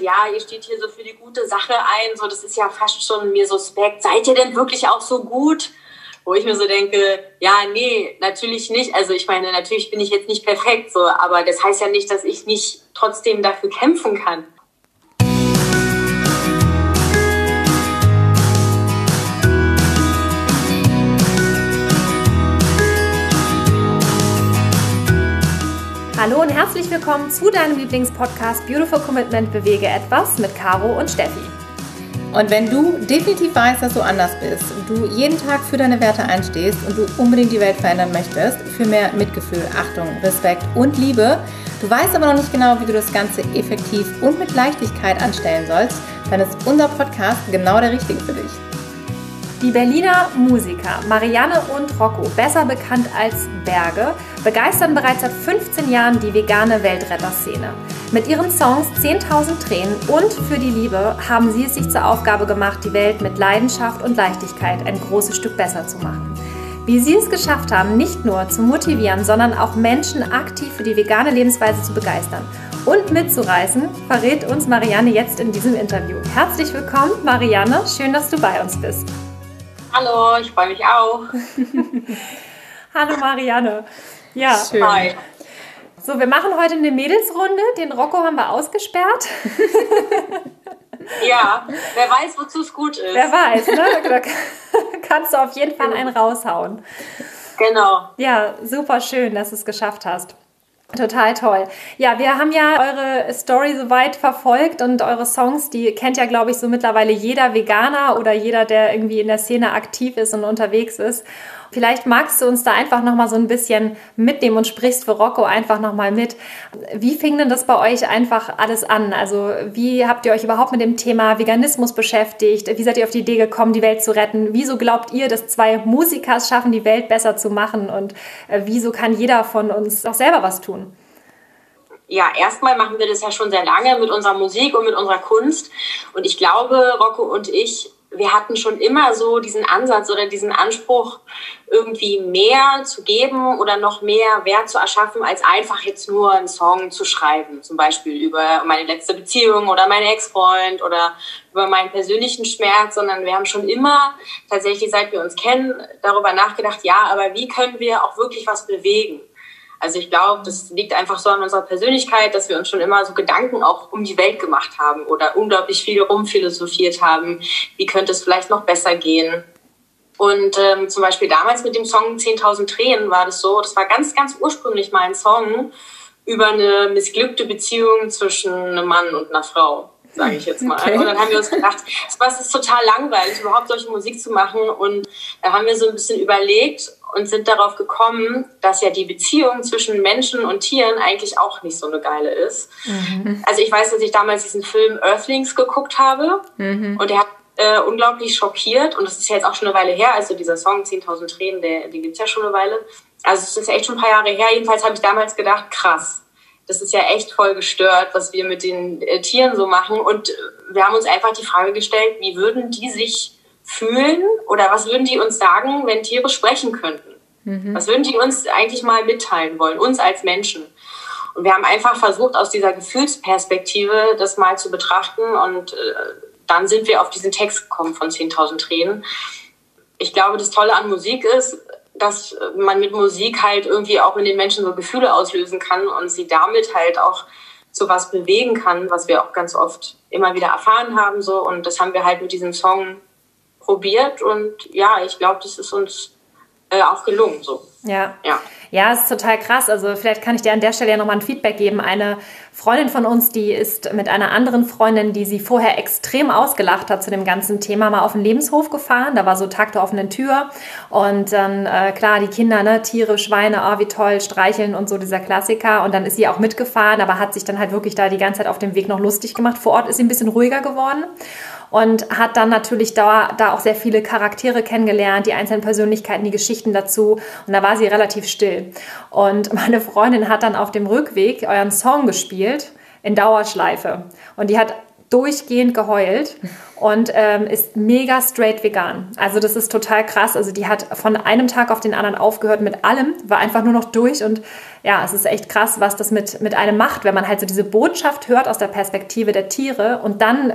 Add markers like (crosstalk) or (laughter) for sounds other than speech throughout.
ja, ihr steht hier so für die gute Sache ein, so das ist ja fast schon mir suspekt. Seid ihr denn wirklich auch so gut? Wo ich mir so denke, ja, nee, natürlich nicht. Also ich meine, natürlich bin ich jetzt nicht perfekt, so, aber das heißt ja nicht, dass ich nicht trotzdem dafür kämpfen kann. Hallo und herzlich willkommen zu deinem Lieblingspodcast Beautiful Commitment Bewege etwas mit Caro und Steffi. Und wenn du definitiv weißt, dass du anders bist du jeden Tag für deine Werte einstehst und du unbedingt die Welt verändern möchtest, für mehr Mitgefühl, Achtung, Respekt und Liebe, du weißt aber noch nicht genau, wie du das Ganze effektiv und mit Leichtigkeit anstellen sollst, dann ist unser Podcast genau der richtige für dich. Die Berliner Musiker Marianne und Rocco, besser bekannt als Berge, begeistern bereits seit 15 Jahren die vegane Weltretterszene. Mit ihren Songs 10.000 Tränen und Für die Liebe haben sie es sich zur Aufgabe gemacht, die Welt mit Leidenschaft und Leichtigkeit ein großes Stück besser zu machen. Wie sie es geschafft haben, nicht nur zu motivieren, sondern auch Menschen aktiv für die vegane Lebensweise zu begeistern und mitzureißen, verrät uns Marianne jetzt in diesem Interview. Herzlich willkommen, Marianne. Schön, dass du bei uns bist. Hallo, ich freue mich auch. (laughs) Hallo Marianne. Ja. Schön. Hi. So, wir machen heute eine Mädelsrunde. Den Rocco haben wir ausgesperrt. Ja, (laughs) wer weiß, wozu es gut ist. Wer weiß, ne? (laughs) Da kannst du auf jeden Fall einen raushauen. Genau. Ja, super schön, dass du es geschafft hast. Total toll. Ja, wir haben ja eure Story soweit verfolgt und eure Songs, die kennt ja, glaube ich, so mittlerweile jeder Veganer oder jeder, der irgendwie in der Szene aktiv ist und unterwegs ist. Vielleicht magst du uns da einfach nochmal so ein bisschen mitnehmen und sprichst für Rocco einfach nochmal mit. Wie fing denn das bei euch einfach alles an? Also wie habt ihr euch überhaupt mit dem Thema Veganismus beschäftigt? Wie seid ihr auf die Idee gekommen, die Welt zu retten? Wieso glaubt ihr, dass zwei Musiker es schaffen, die Welt besser zu machen? Und äh, wieso kann jeder von uns auch selber was tun? ja, erstmal machen wir das ja schon sehr lange mit unserer Musik und mit unserer Kunst. Und ich glaube, Rocco und ich wir hatten schon immer so diesen Ansatz oder diesen Anspruch, irgendwie mehr zu geben oder noch mehr Wert zu erschaffen, als einfach jetzt nur einen Song zu schreiben. Zum Beispiel über meine letzte Beziehung oder meinen Ex-Freund oder über meinen persönlichen Schmerz, sondern wir haben schon immer tatsächlich, seit wir uns kennen, darüber nachgedacht, ja, aber wie können wir auch wirklich was bewegen? Also ich glaube, das liegt einfach so an unserer Persönlichkeit, dass wir uns schon immer so Gedanken auch um die Welt gemacht haben oder unglaublich viel rumphilosophiert haben. Wie könnte es vielleicht noch besser gehen? Und ähm, zum Beispiel damals mit dem Song 10.000 Tränen war das so, das war ganz, ganz ursprünglich mal ein Song über eine missglückte Beziehung zwischen einem Mann und einer Frau sage ich jetzt mal. Okay. Und dann haben wir uns gedacht, es ist total langweilig, überhaupt solche Musik zu machen. Und da haben wir so ein bisschen überlegt und sind darauf gekommen, dass ja die Beziehung zwischen Menschen und Tieren eigentlich auch nicht so eine geile ist. Mhm. Also ich weiß, dass ich damals diesen Film Earthlings geguckt habe mhm. und der hat äh, unglaublich schockiert und das ist ja jetzt auch schon eine Weile her, also dieser Song 10.000 Tränen, der, den gibt's ja schon eine Weile. Also es ist ja echt schon ein paar Jahre her. Jedenfalls habe ich damals gedacht, krass, das ist ja echt voll gestört, was wir mit den äh, Tieren so machen. Und wir haben uns einfach die Frage gestellt, wie würden die sich fühlen oder was würden die uns sagen, wenn Tiere sprechen könnten? Mhm. Was würden die uns eigentlich mal mitteilen wollen, uns als Menschen? Und wir haben einfach versucht, aus dieser Gefühlsperspektive das mal zu betrachten und äh, dann sind wir auf diesen Text gekommen von 10.000 Tränen. Ich glaube, das Tolle an Musik ist, dass man mit Musik halt irgendwie auch in den Menschen so Gefühle auslösen kann und sie damit halt auch zu was bewegen kann, was wir auch ganz oft immer wieder erfahren haben so und das haben wir halt mit diesem Song probiert und ja, ich glaube, das ist uns äh, auch gelungen so. Ja. Ja. Ja, es ist total krass. Also vielleicht kann ich dir an der Stelle ja nochmal ein Feedback geben. Eine Freundin von uns, die ist mit einer anderen Freundin, die sie vorher extrem ausgelacht hat zu dem ganzen Thema, mal auf den Lebenshof gefahren. Da war so Tag der offenen Tür. Und dann, äh, klar, die Kinder, ne, Tiere, Schweine, oh, wie toll, streicheln und so, dieser Klassiker. Und dann ist sie auch mitgefahren, aber hat sich dann halt wirklich da die ganze Zeit auf dem Weg noch lustig gemacht. Vor Ort ist sie ein bisschen ruhiger geworden und hat dann natürlich da, da auch sehr viele Charaktere kennengelernt, die einzelnen Persönlichkeiten, die Geschichten dazu. Und da war sie relativ still. Und meine Freundin hat dann auf dem Rückweg euren Song gespielt in Dauerschleife. Und die hat durchgehend geheult und ähm, ist mega straight vegan. Also das ist total krass. Also die hat von einem Tag auf den anderen aufgehört mit allem, war einfach nur noch durch und ja, es ist echt krass, was das mit, mit einem macht, wenn man halt so diese Botschaft hört aus der Perspektive der Tiere und dann,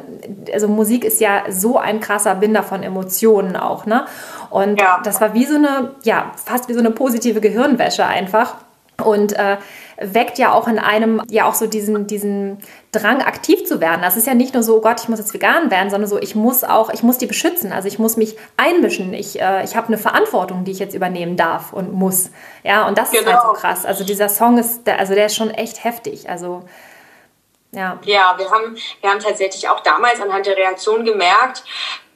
also Musik ist ja so ein krasser Binder von Emotionen auch, ne? Und ja. das war wie so eine, ja, fast wie so eine positive Gehirnwäsche einfach. Und äh, weckt ja auch in einem ja auch so diesen, diesen Drang, aktiv zu werden. Das ist ja nicht nur so, oh Gott, ich muss jetzt vegan werden, sondern so, ich muss auch, ich muss die beschützen. Also ich muss mich einmischen. Ich, äh, ich habe eine Verantwortung, die ich jetzt übernehmen darf und muss. Ja, und das genau. ist halt so genau. krass. Also dieser Song ist, der, also der ist schon echt heftig. Also ja. Ja, wir haben, wir haben tatsächlich auch damals anhand der Reaktion gemerkt,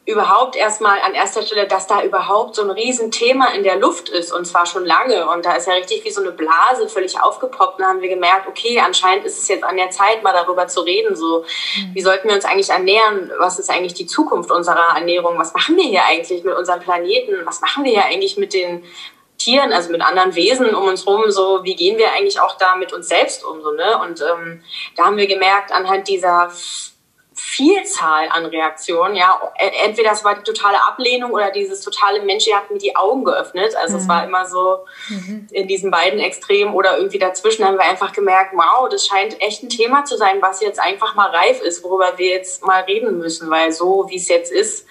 überhaupt erstmal an erster Stelle, dass da überhaupt so ein Riesenthema in der Luft ist und zwar schon lange. Und da ist ja richtig wie so eine Blase völlig aufgepoppt. Und dann haben wir gemerkt, okay, anscheinend ist es jetzt an der Zeit, mal darüber zu reden. So, mhm. wie sollten wir uns eigentlich ernähren? Was ist eigentlich die Zukunft unserer Ernährung? Was machen wir hier eigentlich mit unserem Planeten? Was machen wir hier eigentlich mit den Tieren, also mit anderen Wesen um uns rum, so wie gehen wir eigentlich auch da mit uns selbst um, so, ne? Und ähm, da haben wir gemerkt, anhand dieser Vielzahl an Reaktionen. Ja, entweder es war die totale Ablehnung oder dieses totale Mensch, ihr habt mir die Augen geöffnet. Also mhm. es war immer so mhm. in diesen beiden Extremen oder irgendwie dazwischen haben wir einfach gemerkt, wow, das scheint echt ein Thema zu sein, was jetzt einfach mal reif ist, worüber wir jetzt mal reden müssen, weil so wie es jetzt ist,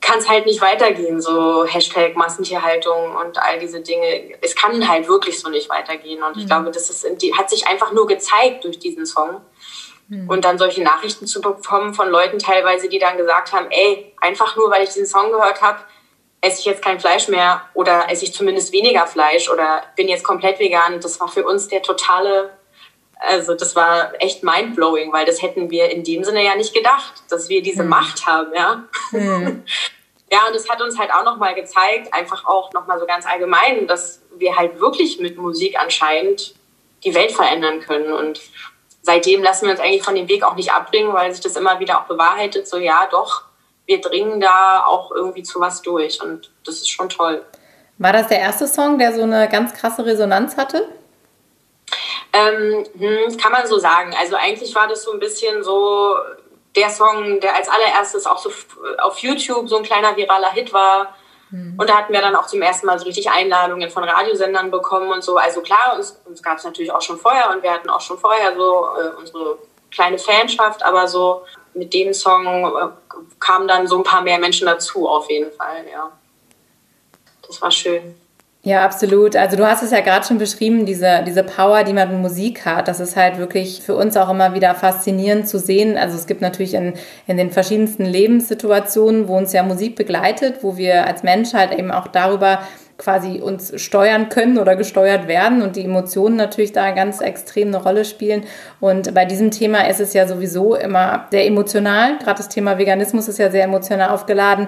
kann es halt nicht weitergehen, so Hashtag Massentierhaltung und all diese Dinge. Es kann halt wirklich so nicht weitergehen. Und ich mhm. glaube, das ist, hat sich einfach nur gezeigt durch diesen Song. Mhm. Und dann solche Nachrichten zu bekommen von Leuten teilweise, die dann gesagt haben, ey, einfach nur, weil ich diesen Song gehört habe, esse ich jetzt kein Fleisch mehr oder esse ich zumindest weniger Fleisch oder bin jetzt komplett vegan. Das war für uns der totale, also das war echt mindblowing, weil das hätten wir in dem Sinne ja nicht gedacht, dass wir diese mhm. Macht haben, ja. Mhm. (laughs) Ja, und das hat uns halt auch nochmal gezeigt, einfach auch nochmal so ganz allgemein, dass wir halt wirklich mit Musik anscheinend die Welt verändern können. Und seitdem lassen wir uns eigentlich von dem Weg auch nicht abbringen, weil sich das immer wieder auch bewahrheitet, so ja, doch, wir dringen da auch irgendwie zu was durch und das ist schon toll. War das der erste Song, der so eine ganz krasse Resonanz hatte? Ähm, hm, kann man so sagen. Also eigentlich war das so ein bisschen so der Song, der als allererstes auch so auf YouTube so ein kleiner viraler Hit war. Mhm. Und da hatten wir dann auch zum ersten Mal so richtig Einladungen von Radiosendern bekommen und so. Also klar, uns, uns gab es natürlich auch schon vorher und wir hatten auch schon vorher so äh, unsere kleine Fanschaft, aber so mit dem Song äh, kamen dann so ein paar mehr Menschen dazu auf jeden Fall, ja. Das war schön. Ja, absolut. Also du hast es ja gerade schon beschrieben, diese, diese Power, die man in Musik hat. Das ist halt wirklich für uns auch immer wieder faszinierend zu sehen. Also es gibt natürlich in, in den verschiedensten Lebenssituationen, wo uns ja Musik begleitet, wo wir als Mensch halt eben auch darüber quasi uns steuern können oder gesteuert werden und die Emotionen natürlich da ganz extrem eine Rolle spielen. Und bei diesem Thema ist es ja sowieso immer sehr emotional. Gerade das Thema Veganismus ist ja sehr emotional aufgeladen.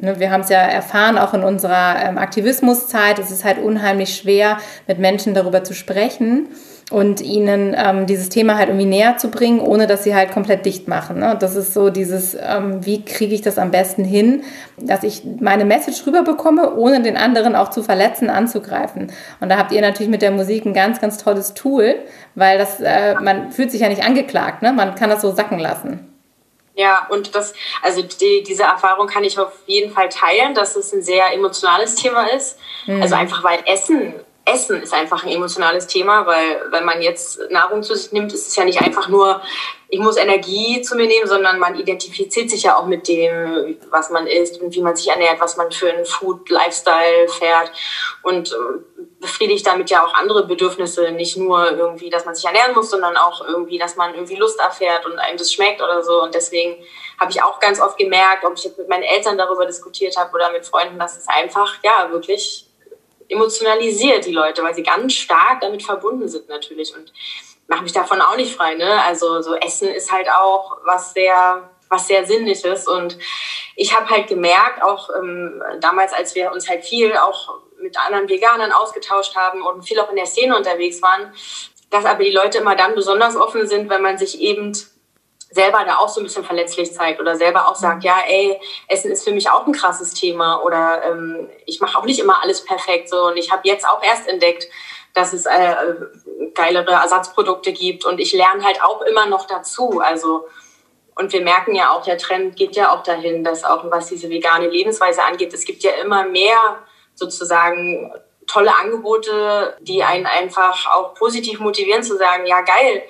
Ne, wir haben es ja erfahren, auch in unserer ähm, Aktivismuszeit. Es ist halt unheimlich schwer, mit Menschen darüber zu sprechen und ihnen ähm, dieses Thema halt irgendwie näher zu bringen, ohne dass sie halt komplett dicht machen. Ne? Das ist so dieses, ähm, wie kriege ich das am besten hin, dass ich meine Message rüberbekomme, ohne den anderen auch zu verletzen, anzugreifen. Und da habt ihr natürlich mit der Musik ein ganz, ganz tolles Tool, weil das, äh, man fühlt sich ja nicht angeklagt, ne? man kann das so sacken lassen. Ja, und das, also die, diese Erfahrung kann ich auf jeden Fall teilen, dass es ein sehr emotionales Thema ist. Mhm. Also einfach weil Essen Essen ist einfach ein emotionales Thema, weil wenn man jetzt Nahrung zu sich nimmt, ist es ja nicht einfach nur, ich muss Energie zu mir nehmen, sondern man identifiziert sich ja auch mit dem, was man isst und wie man sich ernährt, was man für einen Food-Lifestyle fährt und äh, befriedigt damit ja auch andere Bedürfnisse, nicht nur irgendwie, dass man sich ernähren muss, sondern auch irgendwie, dass man irgendwie Lust erfährt und einem das schmeckt oder so. Und deswegen habe ich auch ganz oft gemerkt, ob ich jetzt mit meinen Eltern darüber diskutiert habe oder mit Freunden, dass es einfach, ja, wirklich emotionalisiert die Leute, weil sie ganz stark damit verbunden sind natürlich und mache mich davon auch nicht frei. Ne? Also so Essen ist halt auch was sehr was sehr Sinnliches und ich habe halt gemerkt, auch ähm, damals, als wir uns halt viel auch mit anderen Veganern ausgetauscht haben und viel auch in der Szene unterwegs waren, dass aber die Leute immer dann besonders offen sind, wenn man sich eben selber da auch so ein bisschen verletzlich zeigt oder selber auch sagt, ja, ey, Essen ist für mich auch ein krasses Thema oder ähm, ich mache auch nicht immer alles perfekt so und ich habe jetzt auch erst entdeckt, dass es äh, geilere Ersatzprodukte gibt und ich lerne halt auch immer noch dazu. Also Und wir merken ja auch, der Trend geht ja auch dahin, dass auch was diese vegane Lebensweise angeht, es gibt ja immer mehr sozusagen tolle Angebote, die einen einfach auch positiv motivieren zu sagen, ja geil,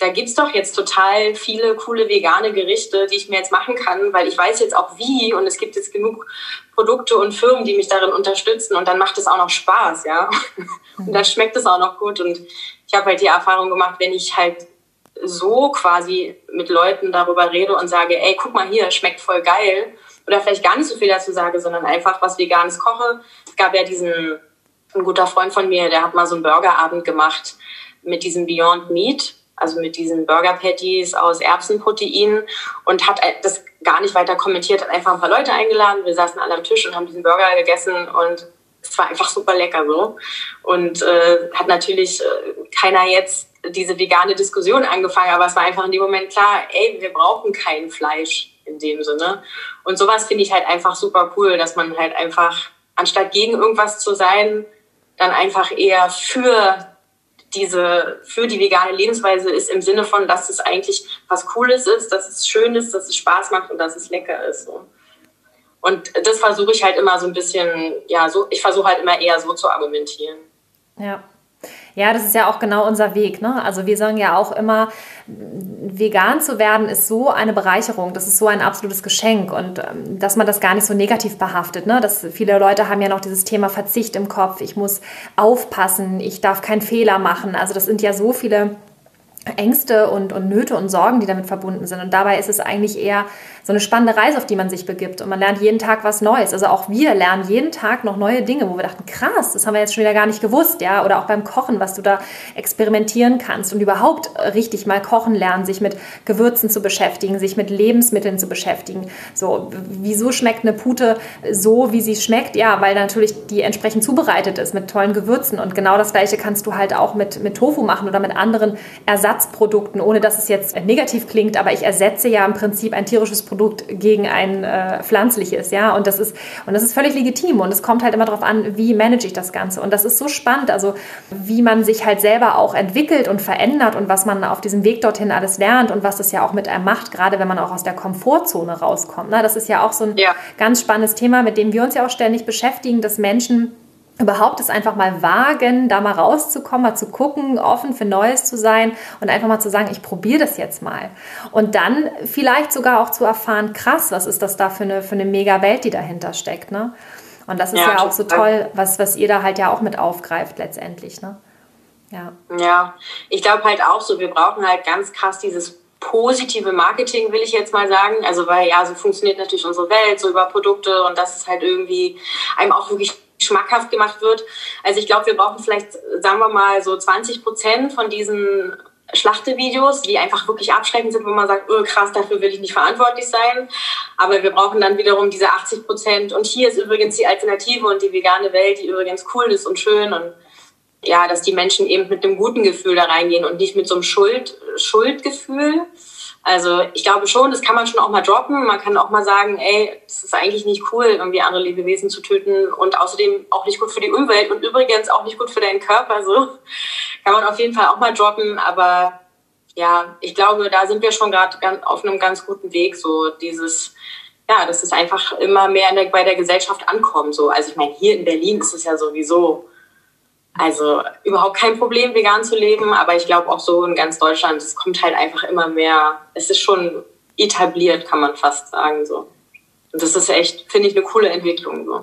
da gibt's doch jetzt total viele coole vegane Gerichte, die ich mir jetzt machen kann, weil ich weiß jetzt auch wie und es gibt jetzt genug Produkte und Firmen, die mich darin unterstützen und dann macht es auch noch Spaß, ja. (laughs) Und dann schmeckt es auch noch gut und ich habe halt die Erfahrung gemacht, wenn ich halt so quasi mit Leuten darüber rede und sage, ey, guck mal hier, schmeckt voll geil oder vielleicht gar nicht so viel dazu sage, sondern einfach was Veganes koche. Es gab ja diesen, ein guter Freund von mir, der hat mal so einen Burgerabend gemacht mit diesem Beyond Meat also mit diesen Burger Patties aus Erbsenprotein und hat das gar nicht weiter kommentiert, hat einfach ein paar Leute eingeladen. Wir saßen alle am Tisch und haben diesen Burger gegessen und es war einfach super lecker so. Und äh, hat natürlich äh, keiner jetzt diese vegane Diskussion angefangen, aber es war einfach in dem Moment klar, ey, wir brauchen kein Fleisch in dem Sinne. Und sowas finde ich halt einfach super cool, dass man halt einfach, anstatt gegen irgendwas zu sein, dann einfach eher für diese für die vegane Lebensweise ist im Sinne von, dass es eigentlich was Cooles ist, dass es schön ist, dass es Spaß macht und dass es lecker ist. So. Und das versuche ich halt immer so ein bisschen, ja, so, ich versuche halt immer eher so zu argumentieren. Ja. Ja, das ist ja auch genau unser Weg. Ne? Also wir sagen ja auch immer, vegan zu werden ist so eine Bereicherung, das ist so ein absolutes Geschenk und ähm, dass man das gar nicht so negativ behaftet. Ne? Dass viele Leute haben ja noch dieses Thema Verzicht im Kopf. Ich muss aufpassen, ich darf keinen Fehler machen. Also das sind ja so viele Ängste und, und Nöte und Sorgen, die damit verbunden sind. Und dabei ist es eigentlich eher so eine spannende Reise, auf die man sich begibt. Und man lernt jeden Tag was Neues. Also auch wir lernen jeden Tag noch neue Dinge, wo wir dachten, krass, das haben wir jetzt schon wieder gar nicht gewusst, ja. Oder auch beim Kochen, was du da experimentieren kannst und überhaupt richtig mal kochen lernen, sich mit Gewürzen zu beschäftigen, sich mit Lebensmitteln zu beschäftigen. So, wieso schmeckt eine Pute so, wie sie schmeckt? Ja, weil natürlich die entsprechend zubereitet ist mit tollen Gewürzen. Und genau das Gleiche kannst du halt auch mit, mit Tofu machen oder mit anderen Ersatzprodukten, ohne dass es jetzt negativ klingt. Aber ich ersetze ja im Prinzip ein tierisches Produkt gegen ein äh, pflanzliches, ja. Und das ist und das ist völlig legitim und es kommt halt immer darauf an, wie manage ich das Ganze. Und das ist so spannend, also wie man sich halt selber auch entwickelt und verändert und was man auf diesem Weg dorthin alles lernt und was das ja auch mit einem macht, gerade wenn man auch aus der Komfortzone rauskommt. Ne? Das ist ja auch so ein ja. ganz spannendes Thema, mit dem wir uns ja auch ständig beschäftigen, dass Menschen überhaupt es einfach mal wagen, da mal rauszukommen, mal zu gucken, offen für Neues zu sein und einfach mal zu sagen, ich probiere das jetzt mal. Und dann vielleicht sogar auch zu erfahren, krass, was ist das da für eine, für eine mega Welt, die dahinter steckt. Ne? Und das ist ja, ja auch so toll, was, was ihr da halt ja auch mit aufgreift letztendlich. Ne? Ja. ja, ich glaube halt auch so, wir brauchen halt ganz krass dieses positive Marketing, will ich jetzt mal sagen. Also, weil ja, so funktioniert natürlich unsere Welt, so über Produkte und das ist halt irgendwie einem auch wirklich schmackhaft gemacht wird. Also ich glaube, wir brauchen vielleicht, sagen wir mal, so 20 Prozent von diesen Schlachtevideos, die einfach wirklich abschreckend sind, wo man sagt, oh, krass, dafür will ich nicht verantwortlich sein. Aber wir brauchen dann wiederum diese 80 Prozent. Und hier ist übrigens die Alternative und die vegane Welt, die übrigens cool ist und schön. Und ja, dass die Menschen eben mit einem guten Gefühl da reingehen und nicht mit so einem Schuld, Schuldgefühl. Also ich glaube schon, das kann man schon auch mal droppen. Man kann auch mal sagen, ey, es ist eigentlich nicht cool, irgendwie andere Lebewesen zu töten und außerdem auch nicht gut für die Umwelt und übrigens auch nicht gut für deinen Körper. So (laughs) kann man auf jeden Fall auch mal droppen. Aber ja, ich glaube, da sind wir schon gerade auf einem ganz guten Weg. So dieses, ja, dass es einfach immer mehr der, bei der Gesellschaft ankommt. So, also ich meine, hier in Berlin ist es ja sowieso also überhaupt kein Problem, vegan zu leben, aber ich glaube auch so in ganz Deutschland, es kommt halt einfach immer mehr, es ist schon etabliert, kann man fast sagen. So. Und das ist echt, finde ich, eine coole Entwicklung. So.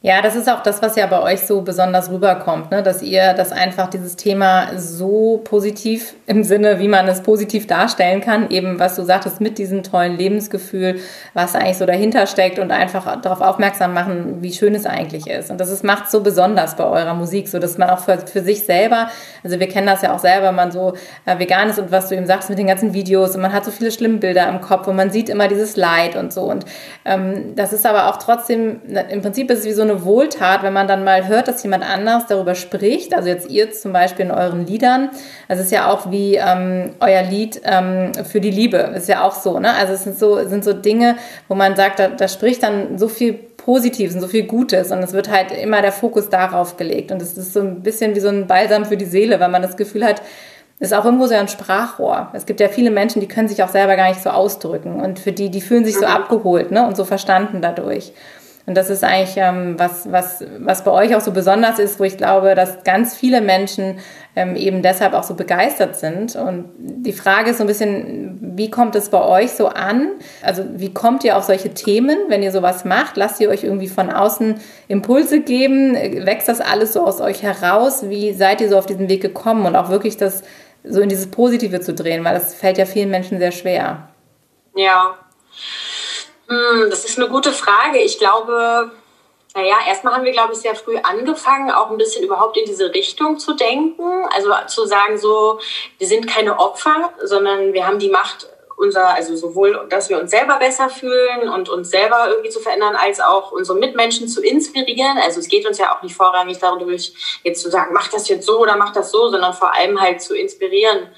Ja, das ist auch das, was ja bei euch so besonders rüberkommt, ne? dass ihr das einfach dieses Thema so positiv im Sinne, wie man es positiv darstellen kann, eben was du sagtest, mit diesem tollen Lebensgefühl, was eigentlich so dahinter steckt und einfach darauf aufmerksam machen, wie schön es eigentlich ist. Und das macht so besonders bei eurer Musik, so dass man auch für, für sich selber, also wir kennen das ja auch selber, man so äh, vegan ist und was du eben sagst mit den ganzen Videos und man hat so viele schlimme Bilder im Kopf und man sieht immer dieses Leid und so. Und ähm, das ist aber auch trotzdem, im Prinzip ist es wie so eine Wohltat, wenn man dann mal hört, dass jemand anders darüber spricht. Also jetzt ihr zum Beispiel in euren Liedern. Also es ist ja auch wie ähm, euer Lied ähm, für die Liebe. Ist ja auch so, ne? Also es sind so, sind so Dinge, wo man sagt, da, da spricht dann so viel Positives und so viel Gutes und es wird halt immer der Fokus darauf gelegt. Und es ist so ein bisschen wie so ein Balsam für die Seele, weil man das Gefühl hat, ist auch irgendwo so ein Sprachrohr. Es gibt ja viele Menschen, die können sich auch selber gar nicht so ausdrücken und für die, die fühlen sich so mhm. abgeholt ne, und so verstanden dadurch. Und das ist eigentlich ähm, was, was, was bei euch auch so besonders ist, wo ich glaube, dass ganz viele Menschen ähm, eben deshalb auch so begeistert sind. Und die Frage ist so ein bisschen, wie kommt es bei euch so an? Also wie kommt ihr auf solche Themen, wenn ihr sowas macht? Lasst ihr euch irgendwie von außen Impulse geben? Wächst das alles so aus euch heraus? Wie seid ihr so auf diesen Weg gekommen und auch wirklich das so in dieses Positive zu drehen? Weil das fällt ja vielen Menschen sehr schwer. Ja, das ist eine gute Frage. Ich glaube, naja, erstmal haben wir, glaube ich, sehr früh angefangen, auch ein bisschen überhaupt in diese Richtung zu denken. Also zu sagen, so, wir sind keine Opfer, sondern wir haben die Macht, unser, also sowohl, dass wir uns selber besser fühlen und uns selber irgendwie zu verändern, als auch unsere Mitmenschen zu inspirieren. Also es geht uns ja auch nicht vorrangig dadurch, jetzt zu sagen, mach das jetzt so oder mach das so, sondern vor allem halt zu inspirieren.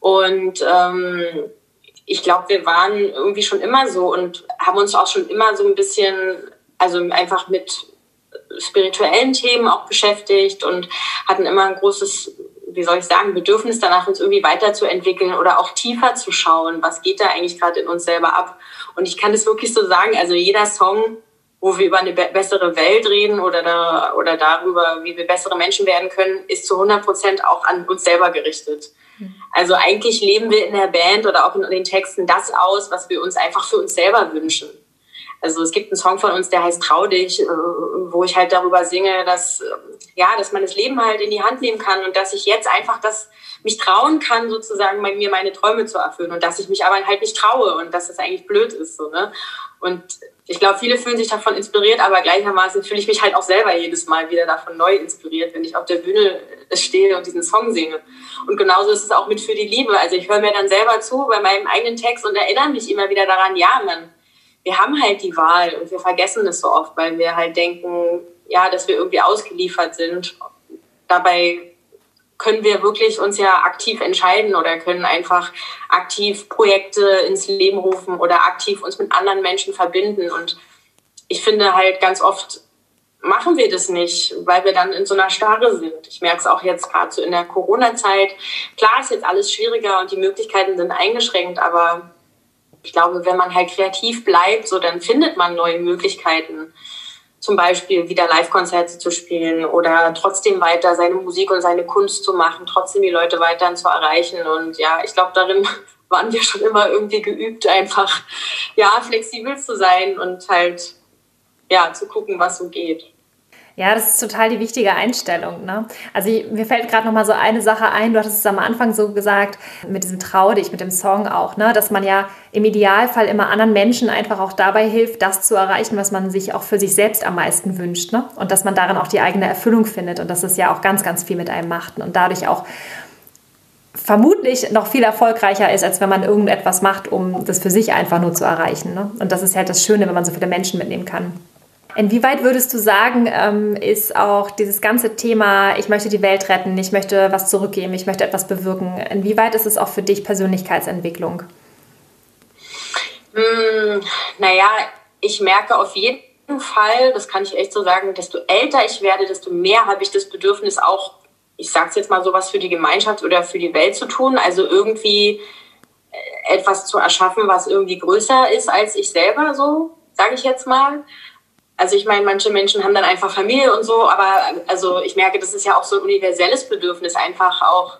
Und ähm, ich glaube, wir waren irgendwie schon immer so und haben uns auch schon immer so ein bisschen, also einfach mit spirituellen Themen auch beschäftigt und hatten immer ein großes, wie soll ich sagen, Bedürfnis danach, uns irgendwie weiterzuentwickeln oder auch tiefer zu schauen, was geht da eigentlich gerade in uns selber ab. Und ich kann das wirklich so sagen, also jeder Song, wo wir über eine bessere Welt reden oder, da, oder darüber, wie wir bessere Menschen werden können, ist zu 100 Prozent auch an uns selber gerichtet. Also eigentlich leben wir in der Band oder auch in den Texten das aus, was wir uns einfach für uns selber wünschen. Also es gibt einen Song von uns, der heißt Trau dich, äh, wo ich halt darüber singe, dass äh, ja, dass man das Leben halt in die Hand nehmen kann und dass ich jetzt einfach das mich trauen kann, sozusagen bei mir meine Träume zu erfüllen und dass ich mich aber halt nicht traue und dass das eigentlich blöd ist so ne. Und ich glaube, viele fühlen sich davon inspiriert, aber gleichermaßen fühle ich mich halt auch selber jedes Mal wieder davon neu inspiriert, wenn ich auf der Bühne stehe und diesen Song singe. Und genauso ist es auch mit Für die Liebe. Also ich höre mir dann selber zu bei meinem eigenen Text und erinnere mich immer wieder daran, ja, man, wir haben halt die Wahl und wir vergessen es so oft, weil wir halt denken, ja, dass wir irgendwie ausgeliefert sind. Dabei können wir wirklich uns ja aktiv entscheiden oder können einfach aktiv Projekte ins Leben rufen oder aktiv uns mit anderen Menschen verbinden. Und ich finde halt ganz oft machen wir das nicht, weil wir dann in so einer Starre sind. Ich merke es auch jetzt gerade so in der Corona-Zeit. Klar ist jetzt alles schwieriger und die Möglichkeiten sind eingeschränkt, aber ich glaube, wenn man halt kreativ bleibt, so dann findet man neue Möglichkeiten zum Beispiel wieder Live-Konzerte zu spielen oder trotzdem weiter seine Musik und seine Kunst zu machen, trotzdem die Leute weiterhin zu erreichen. Und ja, ich glaube, darin (laughs) waren wir schon immer irgendwie geübt, einfach ja flexibel zu sein und halt ja zu gucken, was so geht. Ja, das ist total die wichtige Einstellung. Ne? Also ich, mir fällt gerade noch mal so eine Sache ein. Du hattest es am Anfang so gesagt mit diesem Trau dich, mit dem Song auch, ne? dass man ja im Idealfall immer anderen Menschen einfach auch dabei hilft, das zu erreichen, was man sich auch für sich selbst am meisten wünscht. Ne? Und dass man darin auch die eigene Erfüllung findet und dass es ja auch ganz, ganz viel mit einem macht und dadurch auch vermutlich noch viel erfolgreicher ist, als wenn man irgendetwas macht, um das für sich einfach nur zu erreichen. Ne? Und das ist halt das Schöne, wenn man so viele Menschen mitnehmen kann. Inwieweit würdest du sagen, ähm, ist auch dieses ganze Thema, ich möchte die Welt retten, ich möchte was zurückgeben, ich möchte etwas bewirken, inwieweit ist es auch für dich Persönlichkeitsentwicklung? Hm, naja, ich merke auf jeden Fall, das kann ich echt so sagen, desto älter ich werde, desto mehr habe ich das Bedürfnis auch, ich sage es jetzt mal so was für die Gemeinschaft oder für die Welt zu tun, also irgendwie äh, etwas zu erschaffen, was irgendwie größer ist als ich selber, so sage ich jetzt mal. Also ich meine, manche Menschen haben dann einfach Familie und so, aber also ich merke, das ist ja auch so ein universelles Bedürfnis, einfach auch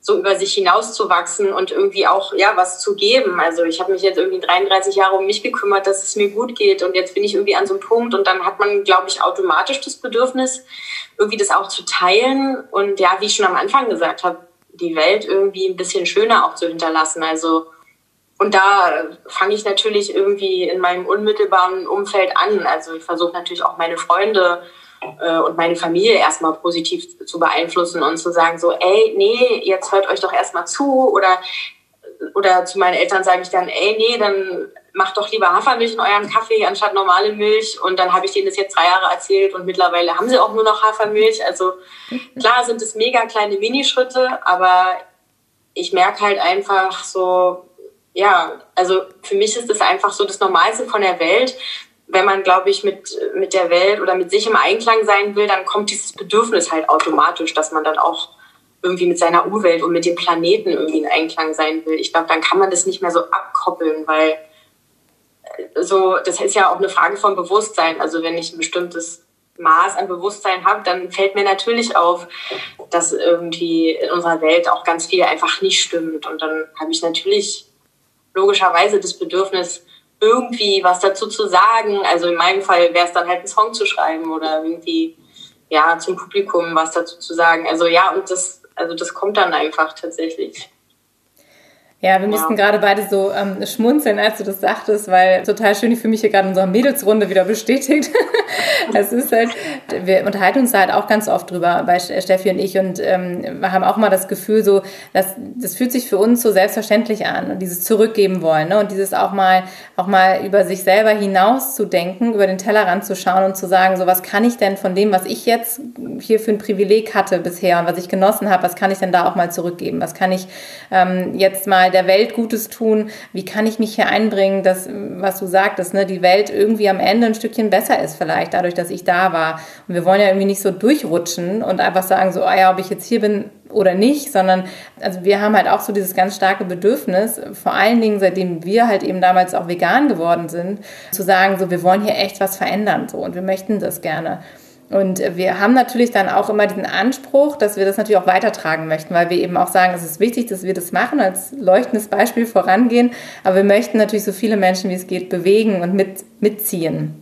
so über sich hinauszuwachsen und irgendwie auch ja was zu geben. Also ich habe mich jetzt irgendwie 33 Jahre um mich gekümmert, dass es mir gut geht und jetzt bin ich irgendwie an so einem Punkt und dann hat man, glaube ich, automatisch das Bedürfnis, irgendwie das auch zu teilen und ja, wie ich schon am Anfang gesagt habe, die Welt irgendwie ein bisschen schöner auch zu hinterlassen. Also und da fange ich natürlich irgendwie in meinem unmittelbaren Umfeld an. Also ich versuche natürlich auch meine Freunde äh, und meine Familie erstmal positiv zu beeinflussen und zu sagen so, ey, nee, jetzt hört euch doch erstmal zu oder oder zu meinen Eltern sage ich dann, ey, nee, dann macht doch lieber Hafermilch in euren Kaffee anstatt normale Milch. Und dann habe ich denen das jetzt drei Jahre erzählt und mittlerweile haben sie auch nur noch Hafermilch. Also klar sind es mega kleine Minischritte, aber ich merke halt einfach so, ja, also für mich ist es einfach so das Normalste von der Welt. Wenn man, glaube ich, mit, mit der Welt oder mit sich im Einklang sein will, dann kommt dieses Bedürfnis halt automatisch, dass man dann auch irgendwie mit seiner Umwelt und mit dem Planeten irgendwie in Einklang sein will. Ich glaube, dann kann man das nicht mehr so abkoppeln, weil äh, so, das ist ja auch eine Frage von Bewusstsein. Also wenn ich ein bestimmtes Maß an Bewusstsein habe, dann fällt mir natürlich auf, dass irgendwie in unserer Welt auch ganz viel einfach nicht stimmt. Und dann habe ich natürlich logischerweise das Bedürfnis, irgendwie was dazu zu sagen. Also in meinem Fall wäre es dann halt ein Song zu schreiben oder irgendwie ja zum Publikum was dazu zu sagen. Also ja, und das, also das kommt dann einfach tatsächlich. Ja, wir mussten ja. gerade beide so ähm, schmunzeln, als du das sagtest, weil total schön, ich fühle mich hier gerade in unserer Mädelsrunde wieder bestätigt. (laughs) es ist halt, wir unterhalten uns da halt auch ganz oft drüber, bei Steffi und ich, und ähm, wir haben auch mal das Gefühl, so, dass das fühlt sich für uns so selbstverständlich an und dieses Zurückgeben wollen, ne? Und dieses auch mal, auch mal über sich selber hinaus zu denken, über den Tellerrand zu schauen und zu sagen, so was kann ich denn von dem, was ich jetzt hier für ein Privileg hatte bisher und was ich genossen habe, was kann ich denn da auch mal zurückgeben? Was kann ich ähm, jetzt mal der Welt Gutes tun? Wie kann ich mich hier einbringen, dass, was du sagtest, ne, die Welt irgendwie am Ende ein Stückchen besser ist vielleicht, dadurch, dass ich da war. Und wir wollen ja irgendwie nicht so durchrutschen und einfach sagen, so, ah ja, ob ich jetzt hier bin oder nicht, sondern also wir haben halt auch so dieses ganz starke Bedürfnis, vor allen Dingen seitdem wir halt eben damals auch vegan geworden sind, zu sagen, so wir wollen hier echt was verändern so und wir möchten das gerne. Und wir haben natürlich dann auch immer diesen Anspruch, dass wir das natürlich auch weitertragen möchten, weil wir eben auch sagen, es ist wichtig, dass wir das machen, als leuchtendes Beispiel vorangehen. Aber wir möchten natürlich so viele Menschen, wie es geht, bewegen und mit, mitziehen.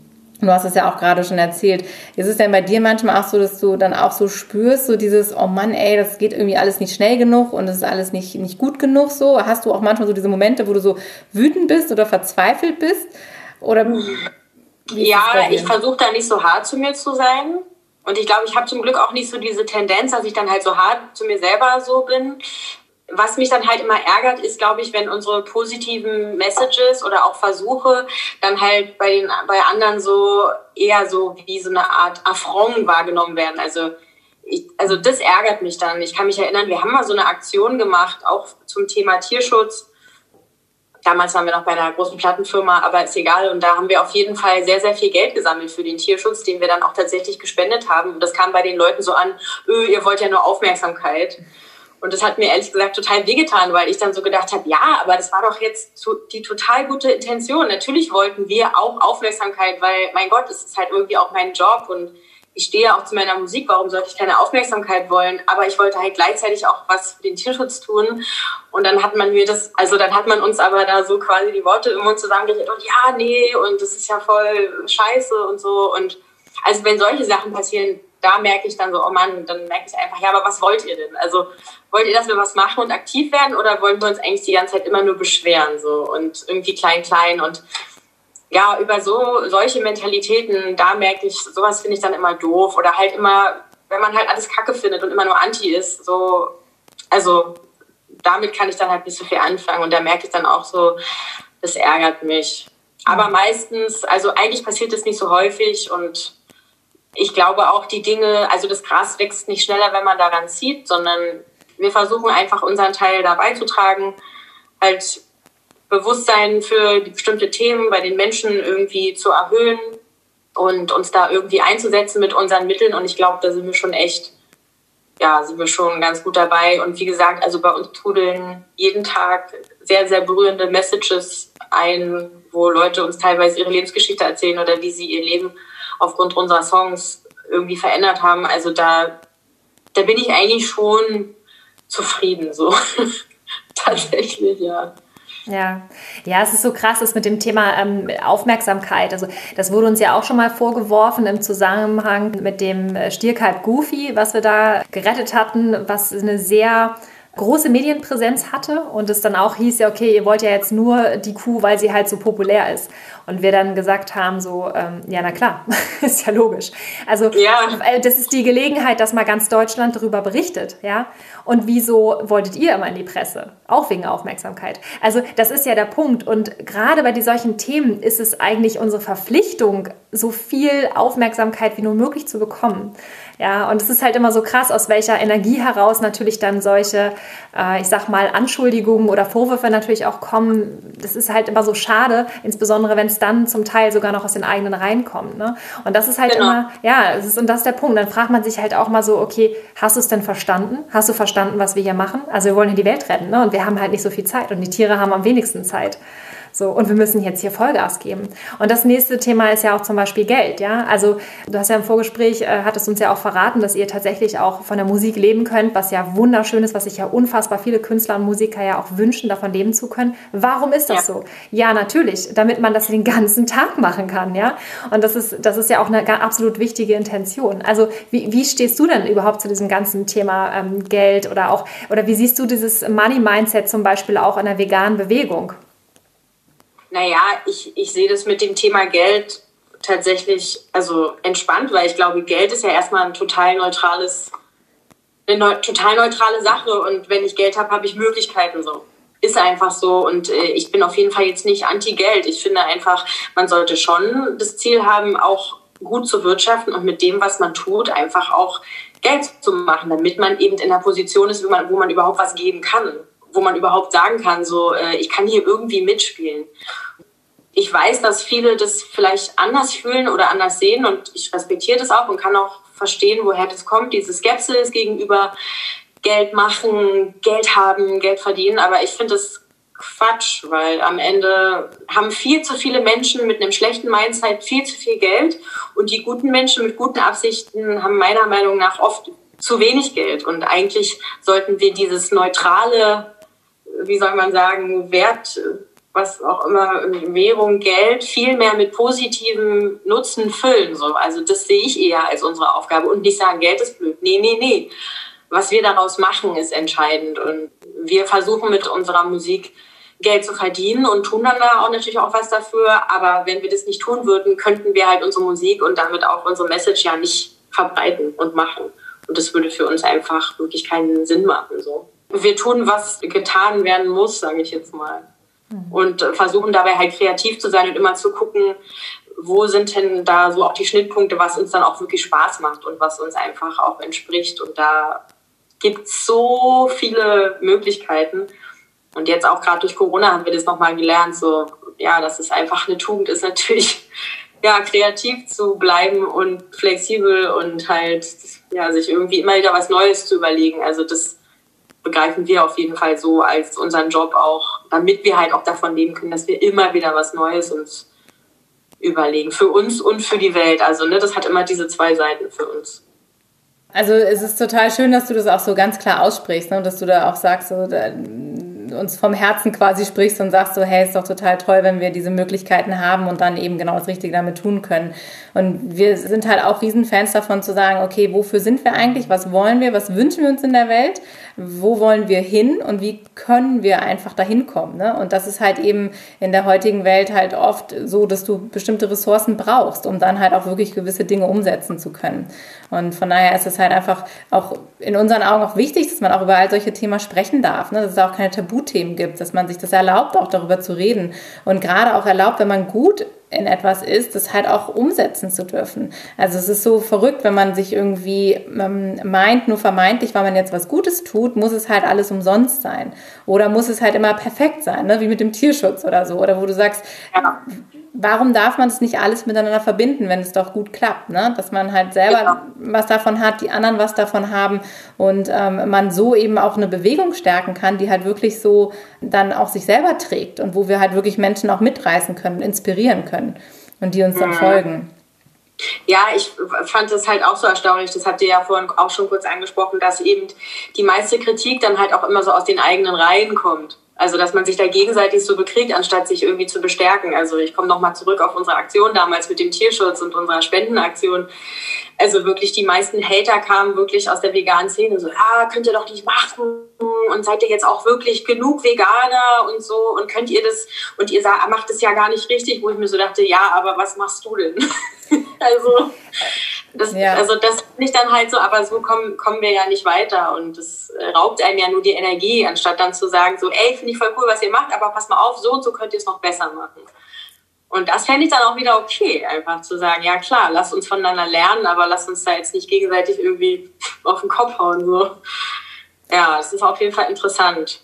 Du hast es ja auch gerade schon erzählt. Ist es denn bei dir manchmal auch so, dass du dann auch so spürst, so dieses, oh Mann, ey, das geht irgendwie alles nicht schnell genug und es ist alles nicht, nicht gut genug so? Hast du auch manchmal so diese Momente, wo du so wütend bist oder verzweifelt bist? Oder ja, ich versuche da nicht so hart zu mir zu sein. Und ich glaube, ich habe zum Glück auch nicht so diese Tendenz, dass ich dann halt so hart zu mir selber so bin. Was mich dann halt immer ärgert, ist, glaube ich, wenn unsere positiven Messages oder auch Versuche dann halt bei den bei anderen so eher so wie so eine Art Affront wahrgenommen werden. Also ich, also das ärgert mich dann. Ich kann mich erinnern, wir haben mal so eine Aktion gemacht, auch zum Thema Tierschutz Damals waren wir noch bei einer großen Plattenfirma, aber ist egal. Und da haben wir auf jeden Fall sehr, sehr viel Geld gesammelt für den Tierschutz, den wir dann auch tatsächlich gespendet haben. Und das kam bei den Leuten so an, öh, ihr wollt ja nur Aufmerksamkeit. Und das hat mir ehrlich gesagt total wehgetan, weil ich dann so gedacht habe, ja, aber das war doch jetzt die total gute Intention. Natürlich wollten wir auch Aufmerksamkeit, weil, mein Gott, es ist halt irgendwie auch mein Job und ich stehe ja auch zu meiner Musik, warum sollte ich keine Aufmerksamkeit wollen? Aber ich wollte halt gleichzeitig auch was für den Tierschutz tun. Und dann hat man mir das, also dann hat man uns aber da so quasi die Worte im Mund zusammengeredet und ja, nee, und das ist ja voll scheiße und so. Und also wenn solche Sachen passieren, da merke ich dann so, oh Mann, dann merke ich einfach, ja, aber was wollt ihr denn? Also wollt ihr, dass wir was machen und aktiv werden oder wollen wir uns eigentlich die ganze Zeit immer nur beschweren so und irgendwie klein, klein und ja, über so solche Mentalitäten, da merke ich, sowas finde ich dann immer doof. Oder halt immer, wenn man halt alles Kacke findet und immer nur Anti ist, so, also damit kann ich dann halt nicht so viel anfangen. Und da merke ich dann auch so, das ärgert mich. Aber mhm. meistens, also eigentlich passiert das nicht so häufig und ich glaube auch die Dinge, also das Gras wächst nicht schneller, wenn man daran zieht, sondern wir versuchen einfach unseren Teil da beizutragen, halt Bewusstsein für bestimmte Themen bei den Menschen irgendwie zu erhöhen und uns da irgendwie einzusetzen mit unseren Mitteln. Und ich glaube, da sind wir schon echt, ja, sind wir schon ganz gut dabei. Und wie gesagt, also bei uns trudeln jeden Tag sehr, sehr berührende Messages ein, wo Leute uns teilweise ihre Lebensgeschichte erzählen oder wie sie ihr Leben aufgrund unserer Songs irgendwie verändert haben. Also da, da bin ich eigentlich schon zufrieden, so. (laughs) Tatsächlich, ja. Ja, ja, es ist so krass, das mit dem Thema ähm, Aufmerksamkeit. Also das wurde uns ja auch schon mal vorgeworfen im Zusammenhang mit dem äh, Stierkalb Goofy, was wir da gerettet hatten, was eine sehr große Medienpräsenz hatte und es dann auch hieß ja, okay, ihr wollt ja jetzt nur die Kuh, weil sie halt so populär ist. Und wir dann gesagt haben, so, ähm, ja, na klar, (laughs) ist ja logisch. Also ja. Äh, das ist die Gelegenheit, dass mal ganz Deutschland darüber berichtet, ja. Und wieso wolltet ihr immer in die Presse? Auch wegen Aufmerksamkeit. Also das ist ja der Punkt. Und gerade bei solchen Themen ist es eigentlich unsere Verpflichtung, so viel Aufmerksamkeit wie nur möglich zu bekommen. Ja, und es ist halt immer so krass, aus welcher Energie heraus natürlich dann solche äh, ich sag mal, Anschuldigungen oder Vorwürfe natürlich auch kommen. Das ist halt immer so schade, insbesondere wenn es dann zum Teil sogar noch aus den eigenen Reihen kommt. Ne? Und das ist halt genau. immer, ja, das ist, und das ist der Punkt. Dann fragt man sich halt auch mal so, okay, hast du es denn verstanden? Hast du verstanden, was wir hier machen? Also wir wollen hier die Welt retten, ne? Und wir haben halt nicht so viel Zeit und die Tiere haben am wenigsten Zeit. So, und wir müssen jetzt hier Vollgas geben. Und das nächste Thema ist ja auch zum Beispiel Geld, ja. Also du hast ja im Vorgespräch, äh, hattest uns ja auch verraten, dass ihr tatsächlich auch von der Musik leben könnt, was ja wunderschön ist, was sich ja unfassbar viele Künstler und Musiker ja auch wünschen, davon leben zu können. Warum ist das ja. so? Ja, natürlich, damit man das den ganzen Tag machen kann, ja. Und das ist, das ist ja auch eine absolut wichtige Intention. Also wie, wie stehst du denn überhaupt zu diesem ganzen Thema ähm, Geld oder auch, oder wie siehst du dieses Money-Mindset zum Beispiel auch in der veganen Bewegung? Naja, ich, ich sehe das mit dem Thema Geld tatsächlich also entspannt, weil ich glaube, Geld ist ja erstmal ein total neutrales, eine neu, total neutrale Sache und wenn ich Geld habe, habe ich Möglichkeiten so. Ist einfach so und äh, ich bin auf jeden Fall jetzt nicht anti-Geld. Ich finde einfach, man sollte schon das Ziel haben, auch gut zu wirtschaften und mit dem, was man tut, einfach auch Geld zu machen, damit man eben in der Position ist, wo man, wo man überhaupt was geben kann wo man überhaupt sagen kann, so, äh, ich kann hier irgendwie mitspielen. Ich weiß, dass viele das vielleicht anders fühlen oder anders sehen und ich respektiere das auch und kann auch verstehen, woher das kommt, diese Skepsis gegenüber Geld machen, Geld haben, Geld verdienen. Aber ich finde das Quatsch, weil am Ende haben viel zu viele Menschen mit einem schlechten Mindset viel zu viel Geld und die guten Menschen mit guten Absichten haben meiner Meinung nach oft zu wenig Geld. Und eigentlich sollten wir dieses neutrale wie soll man sagen, Wert, was auch immer, Währung, Geld, viel mehr mit positivem Nutzen füllen. So. Also das sehe ich eher als unsere Aufgabe und nicht sagen, Geld ist blöd. Nee, nee, nee. Was wir daraus machen, ist entscheidend. Und wir versuchen mit unserer Musik Geld zu verdienen und tun dann da auch natürlich auch was dafür. Aber wenn wir das nicht tun würden, könnten wir halt unsere Musik und damit auch unsere Message ja nicht verbreiten und machen. Und das würde für uns einfach wirklich keinen Sinn machen. So wir tun, was getan werden muss, sage ich jetzt mal. Mhm. Und versuchen dabei halt kreativ zu sein und immer zu gucken, wo sind denn da so auch die Schnittpunkte, was uns dann auch wirklich Spaß macht und was uns einfach auch entspricht. Und da gibt es so viele Möglichkeiten. Und jetzt auch gerade durch Corona haben wir das nochmal gelernt, so, ja, dass es einfach eine Tugend ist, (laughs) natürlich, ja, kreativ zu bleiben und flexibel und halt, ja, sich irgendwie immer wieder was Neues zu überlegen. Also das, begreifen wir auf jeden Fall so als unseren Job auch, damit wir halt auch davon leben können, dass wir immer wieder was Neues uns überlegen. Für uns und für die Welt. Also, ne, das hat immer diese zwei Seiten für uns. Also es ist total schön, dass du das auch so ganz klar aussprichst ne? und dass du da auch sagst, so, da, uns vom Herzen quasi sprichst und sagst so, hey, ist doch total toll, wenn wir diese Möglichkeiten haben und dann eben genau das Richtige damit tun können. Und wir sind halt auch Riesenfans davon zu sagen, okay, wofür sind wir eigentlich? Was wollen wir? Was wünschen wir uns in der Welt? Wo wollen wir hin? Und wie können wir einfach dahin kommen? Ne? Und das ist halt eben in der heutigen Welt halt oft so, dass du bestimmte Ressourcen brauchst, um dann halt auch wirklich gewisse Dinge umsetzen zu können. Und von daher ist es halt einfach auch in unseren Augen auch wichtig, dass man auch über all solche Themen sprechen darf. Ne? Dass es auch keine Tabuthemen gibt, dass man sich das erlaubt, auch darüber zu reden. Und gerade auch erlaubt, wenn man gut in etwas ist, das halt auch umsetzen zu dürfen. Also es ist so verrückt, wenn man sich irgendwie ähm, meint, nur vermeintlich, weil man jetzt was Gutes tut, muss es halt alles umsonst sein. Oder muss es halt immer perfekt sein, ne? wie mit dem Tierschutz oder so. Oder wo du sagst, ja warum darf man es nicht alles miteinander verbinden, wenn es doch gut klappt? Ne? Dass man halt selber genau. was davon hat, die anderen was davon haben und ähm, man so eben auch eine Bewegung stärken kann, die halt wirklich so dann auch sich selber trägt und wo wir halt wirklich Menschen auch mitreißen können, inspirieren können und die uns dann mhm. folgen. Ja, ich fand das halt auch so erstaunlich. Das habt ihr ja vorhin auch schon kurz angesprochen, dass eben die meiste Kritik dann halt auch immer so aus den eigenen Reihen kommt. Also, dass man sich da gegenseitig so bekriegt, anstatt sich irgendwie zu bestärken. Also, ich komme nochmal zurück auf unsere Aktion damals mit dem Tierschutz und unserer Spendenaktion. Also, wirklich, die meisten Hater kamen wirklich aus der veganen Szene. So, ja, könnt ihr doch nicht machen. Und seid ihr jetzt auch wirklich genug Veganer und so? Und könnt ihr das? Und ihr sagt, macht es ja gar nicht richtig, wo ich mir so dachte, ja, aber was machst du denn? (laughs) also, das, ja. Also das finde ich dann halt so, aber so kommen, kommen wir ja nicht weiter und das äh, raubt einem ja nur die Energie, anstatt dann zu sagen, so, ey, finde ich voll cool, was ihr macht, aber pass mal auf, so und so könnt ihr es noch besser machen. Und das fände ich dann auch wieder okay, einfach zu sagen, ja klar, lass uns voneinander lernen, aber lass uns da jetzt nicht gegenseitig irgendwie auf den Kopf hauen. So. ja, es ist auf jeden Fall interessant.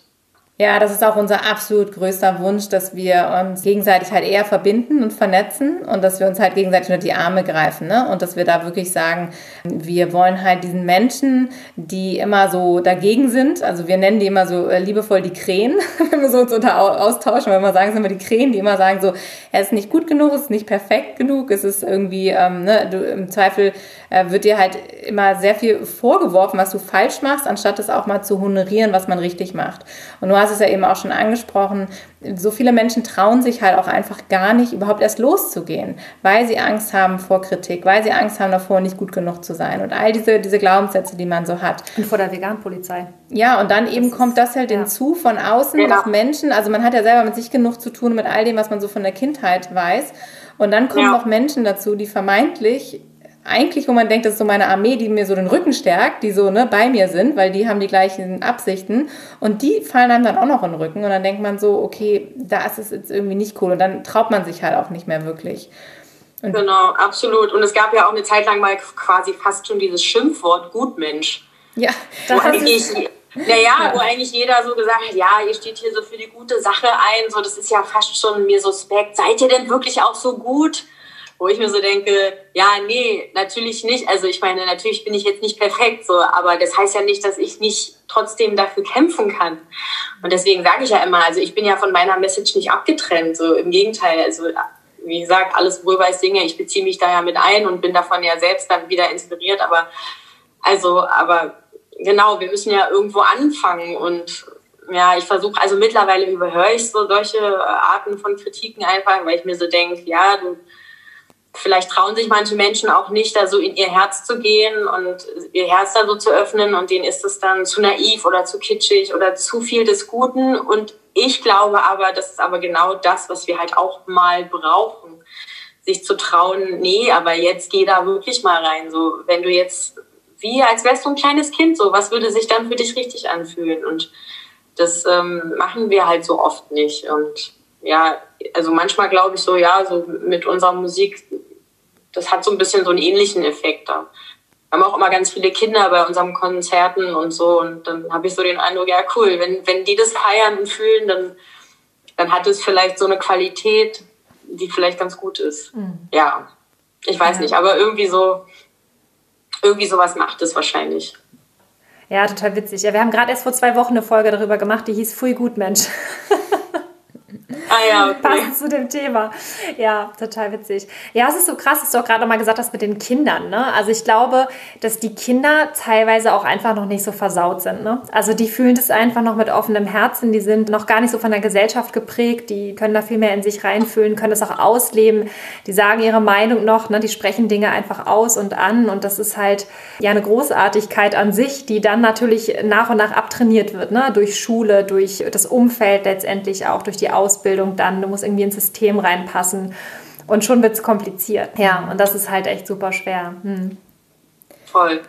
Ja, das ist auch unser absolut größter Wunsch, dass wir uns gegenseitig halt eher verbinden und vernetzen und dass wir uns halt gegenseitig unter die Arme greifen. Ne? Und dass wir da wirklich sagen, wir wollen halt diesen Menschen, die immer so dagegen sind, also wir nennen die immer so äh, liebevoll die Krähen, (laughs) wenn wir so uns unter austauschen, wenn wir sagen, sind wir die Krähen, die immer sagen so, er ist nicht gut genug, es ist nicht perfekt genug, es ist irgendwie, ähm, ne, du, im Zweifel äh, wird dir halt immer sehr viel vorgeworfen, was du falsch machst, anstatt es auch mal zu honorieren, was man richtig macht. Und du hast hast es ja eben auch schon angesprochen, so viele Menschen trauen sich halt auch einfach gar nicht, überhaupt erst loszugehen, weil sie Angst haben vor Kritik, weil sie Angst haben davor, nicht gut genug zu sein und all diese, diese Glaubenssätze, die man so hat. Und vor der Veganpolizei. Ja, und dann eben das kommt das halt ja. hinzu von außen, ja. Menschen, also man hat ja selber mit sich genug zu tun, mit all dem, was man so von der Kindheit weiß. Und dann kommen ja. noch Menschen dazu, die vermeintlich eigentlich, wo man denkt, das ist so meine Armee, die mir so den Rücken stärkt, die so ne, bei mir sind, weil die haben die gleichen Absichten und die fallen einem dann auch noch in den Rücken und dann denkt man so, okay, da ist es jetzt irgendwie nicht cool und dann traut man sich halt auch nicht mehr wirklich. Und genau, absolut. Und es gab ja auch eine Zeit lang mal quasi fast schon dieses Schimpfwort Gutmensch. Ja, das ist naja, wo eigentlich jeder so gesagt hat, ja, ihr steht hier so für die gute Sache ein, so das ist ja fast schon mir suspekt. Seid ihr denn wirklich auch so gut? Wo ich mir so denke, ja, nee, natürlich nicht. Also ich meine, natürlich bin ich jetzt nicht perfekt, so, aber das heißt ja nicht, dass ich nicht trotzdem dafür kämpfen kann. Und deswegen sage ich ja immer, also ich bin ja von meiner Message nicht abgetrennt, so im Gegenteil. Also wie gesagt, alles worüber ich singe, ich beziehe mich da ja mit ein und bin davon ja selbst dann wieder inspiriert. Aber also, aber genau, wir müssen ja irgendwo anfangen und ja, ich versuche, also mittlerweile überhöre ich so solche Arten von Kritiken einfach, weil ich mir so denke, ja, du vielleicht trauen sich manche Menschen auch nicht, da so in ihr Herz zu gehen und ihr Herz da so zu öffnen und denen ist es dann zu naiv oder zu kitschig oder zu viel des Guten. Und ich glaube aber, das ist aber genau das, was wir halt auch mal brauchen, sich zu trauen, nee, aber jetzt geh da wirklich mal rein. So, wenn du jetzt, wie als wärst du ein kleines Kind, so, was würde sich dann für dich richtig anfühlen? Und das ähm, machen wir halt so oft nicht. Und ja, also manchmal glaube ich so, ja, so mit unserer Musik, das hat so ein bisschen so einen ähnlichen Effekt da. Wir haben auch immer ganz viele Kinder bei unseren Konzerten und so und dann habe ich so den Eindruck, ja cool, wenn, wenn die das feiern und fühlen, dann, dann hat es vielleicht so eine Qualität, die vielleicht ganz gut ist. Mhm. Ja, ich weiß ja. nicht, aber irgendwie so, irgendwie sowas macht es wahrscheinlich. Ja, total witzig. Ja, wir haben gerade erst vor zwei Wochen eine Folge darüber gemacht, die hieß Pfui Gutmensch. (laughs) Ah ja, okay. Passend zu dem Thema. Ja, total witzig. Ja, es ist so krass, dass du auch gerade nochmal gesagt hast mit den Kindern. Ne? Also ich glaube, dass die Kinder teilweise auch einfach noch nicht so versaut sind. Ne? Also die fühlen das einfach noch mit offenem Herzen. Die sind noch gar nicht so von der Gesellschaft geprägt. Die können da viel mehr in sich reinfühlen, können das auch ausleben. Die sagen ihre Meinung noch. Ne? Die sprechen Dinge einfach aus und an. Und das ist halt ja eine Großartigkeit an sich, die dann natürlich nach und nach abtrainiert wird. Ne? Durch Schule, durch das Umfeld letztendlich auch, durch die Ausbildung. Ausbildung dann, du musst irgendwie ins System reinpassen und schon wird es kompliziert. Ja, und das ist halt echt super schwer. Hm. Voll.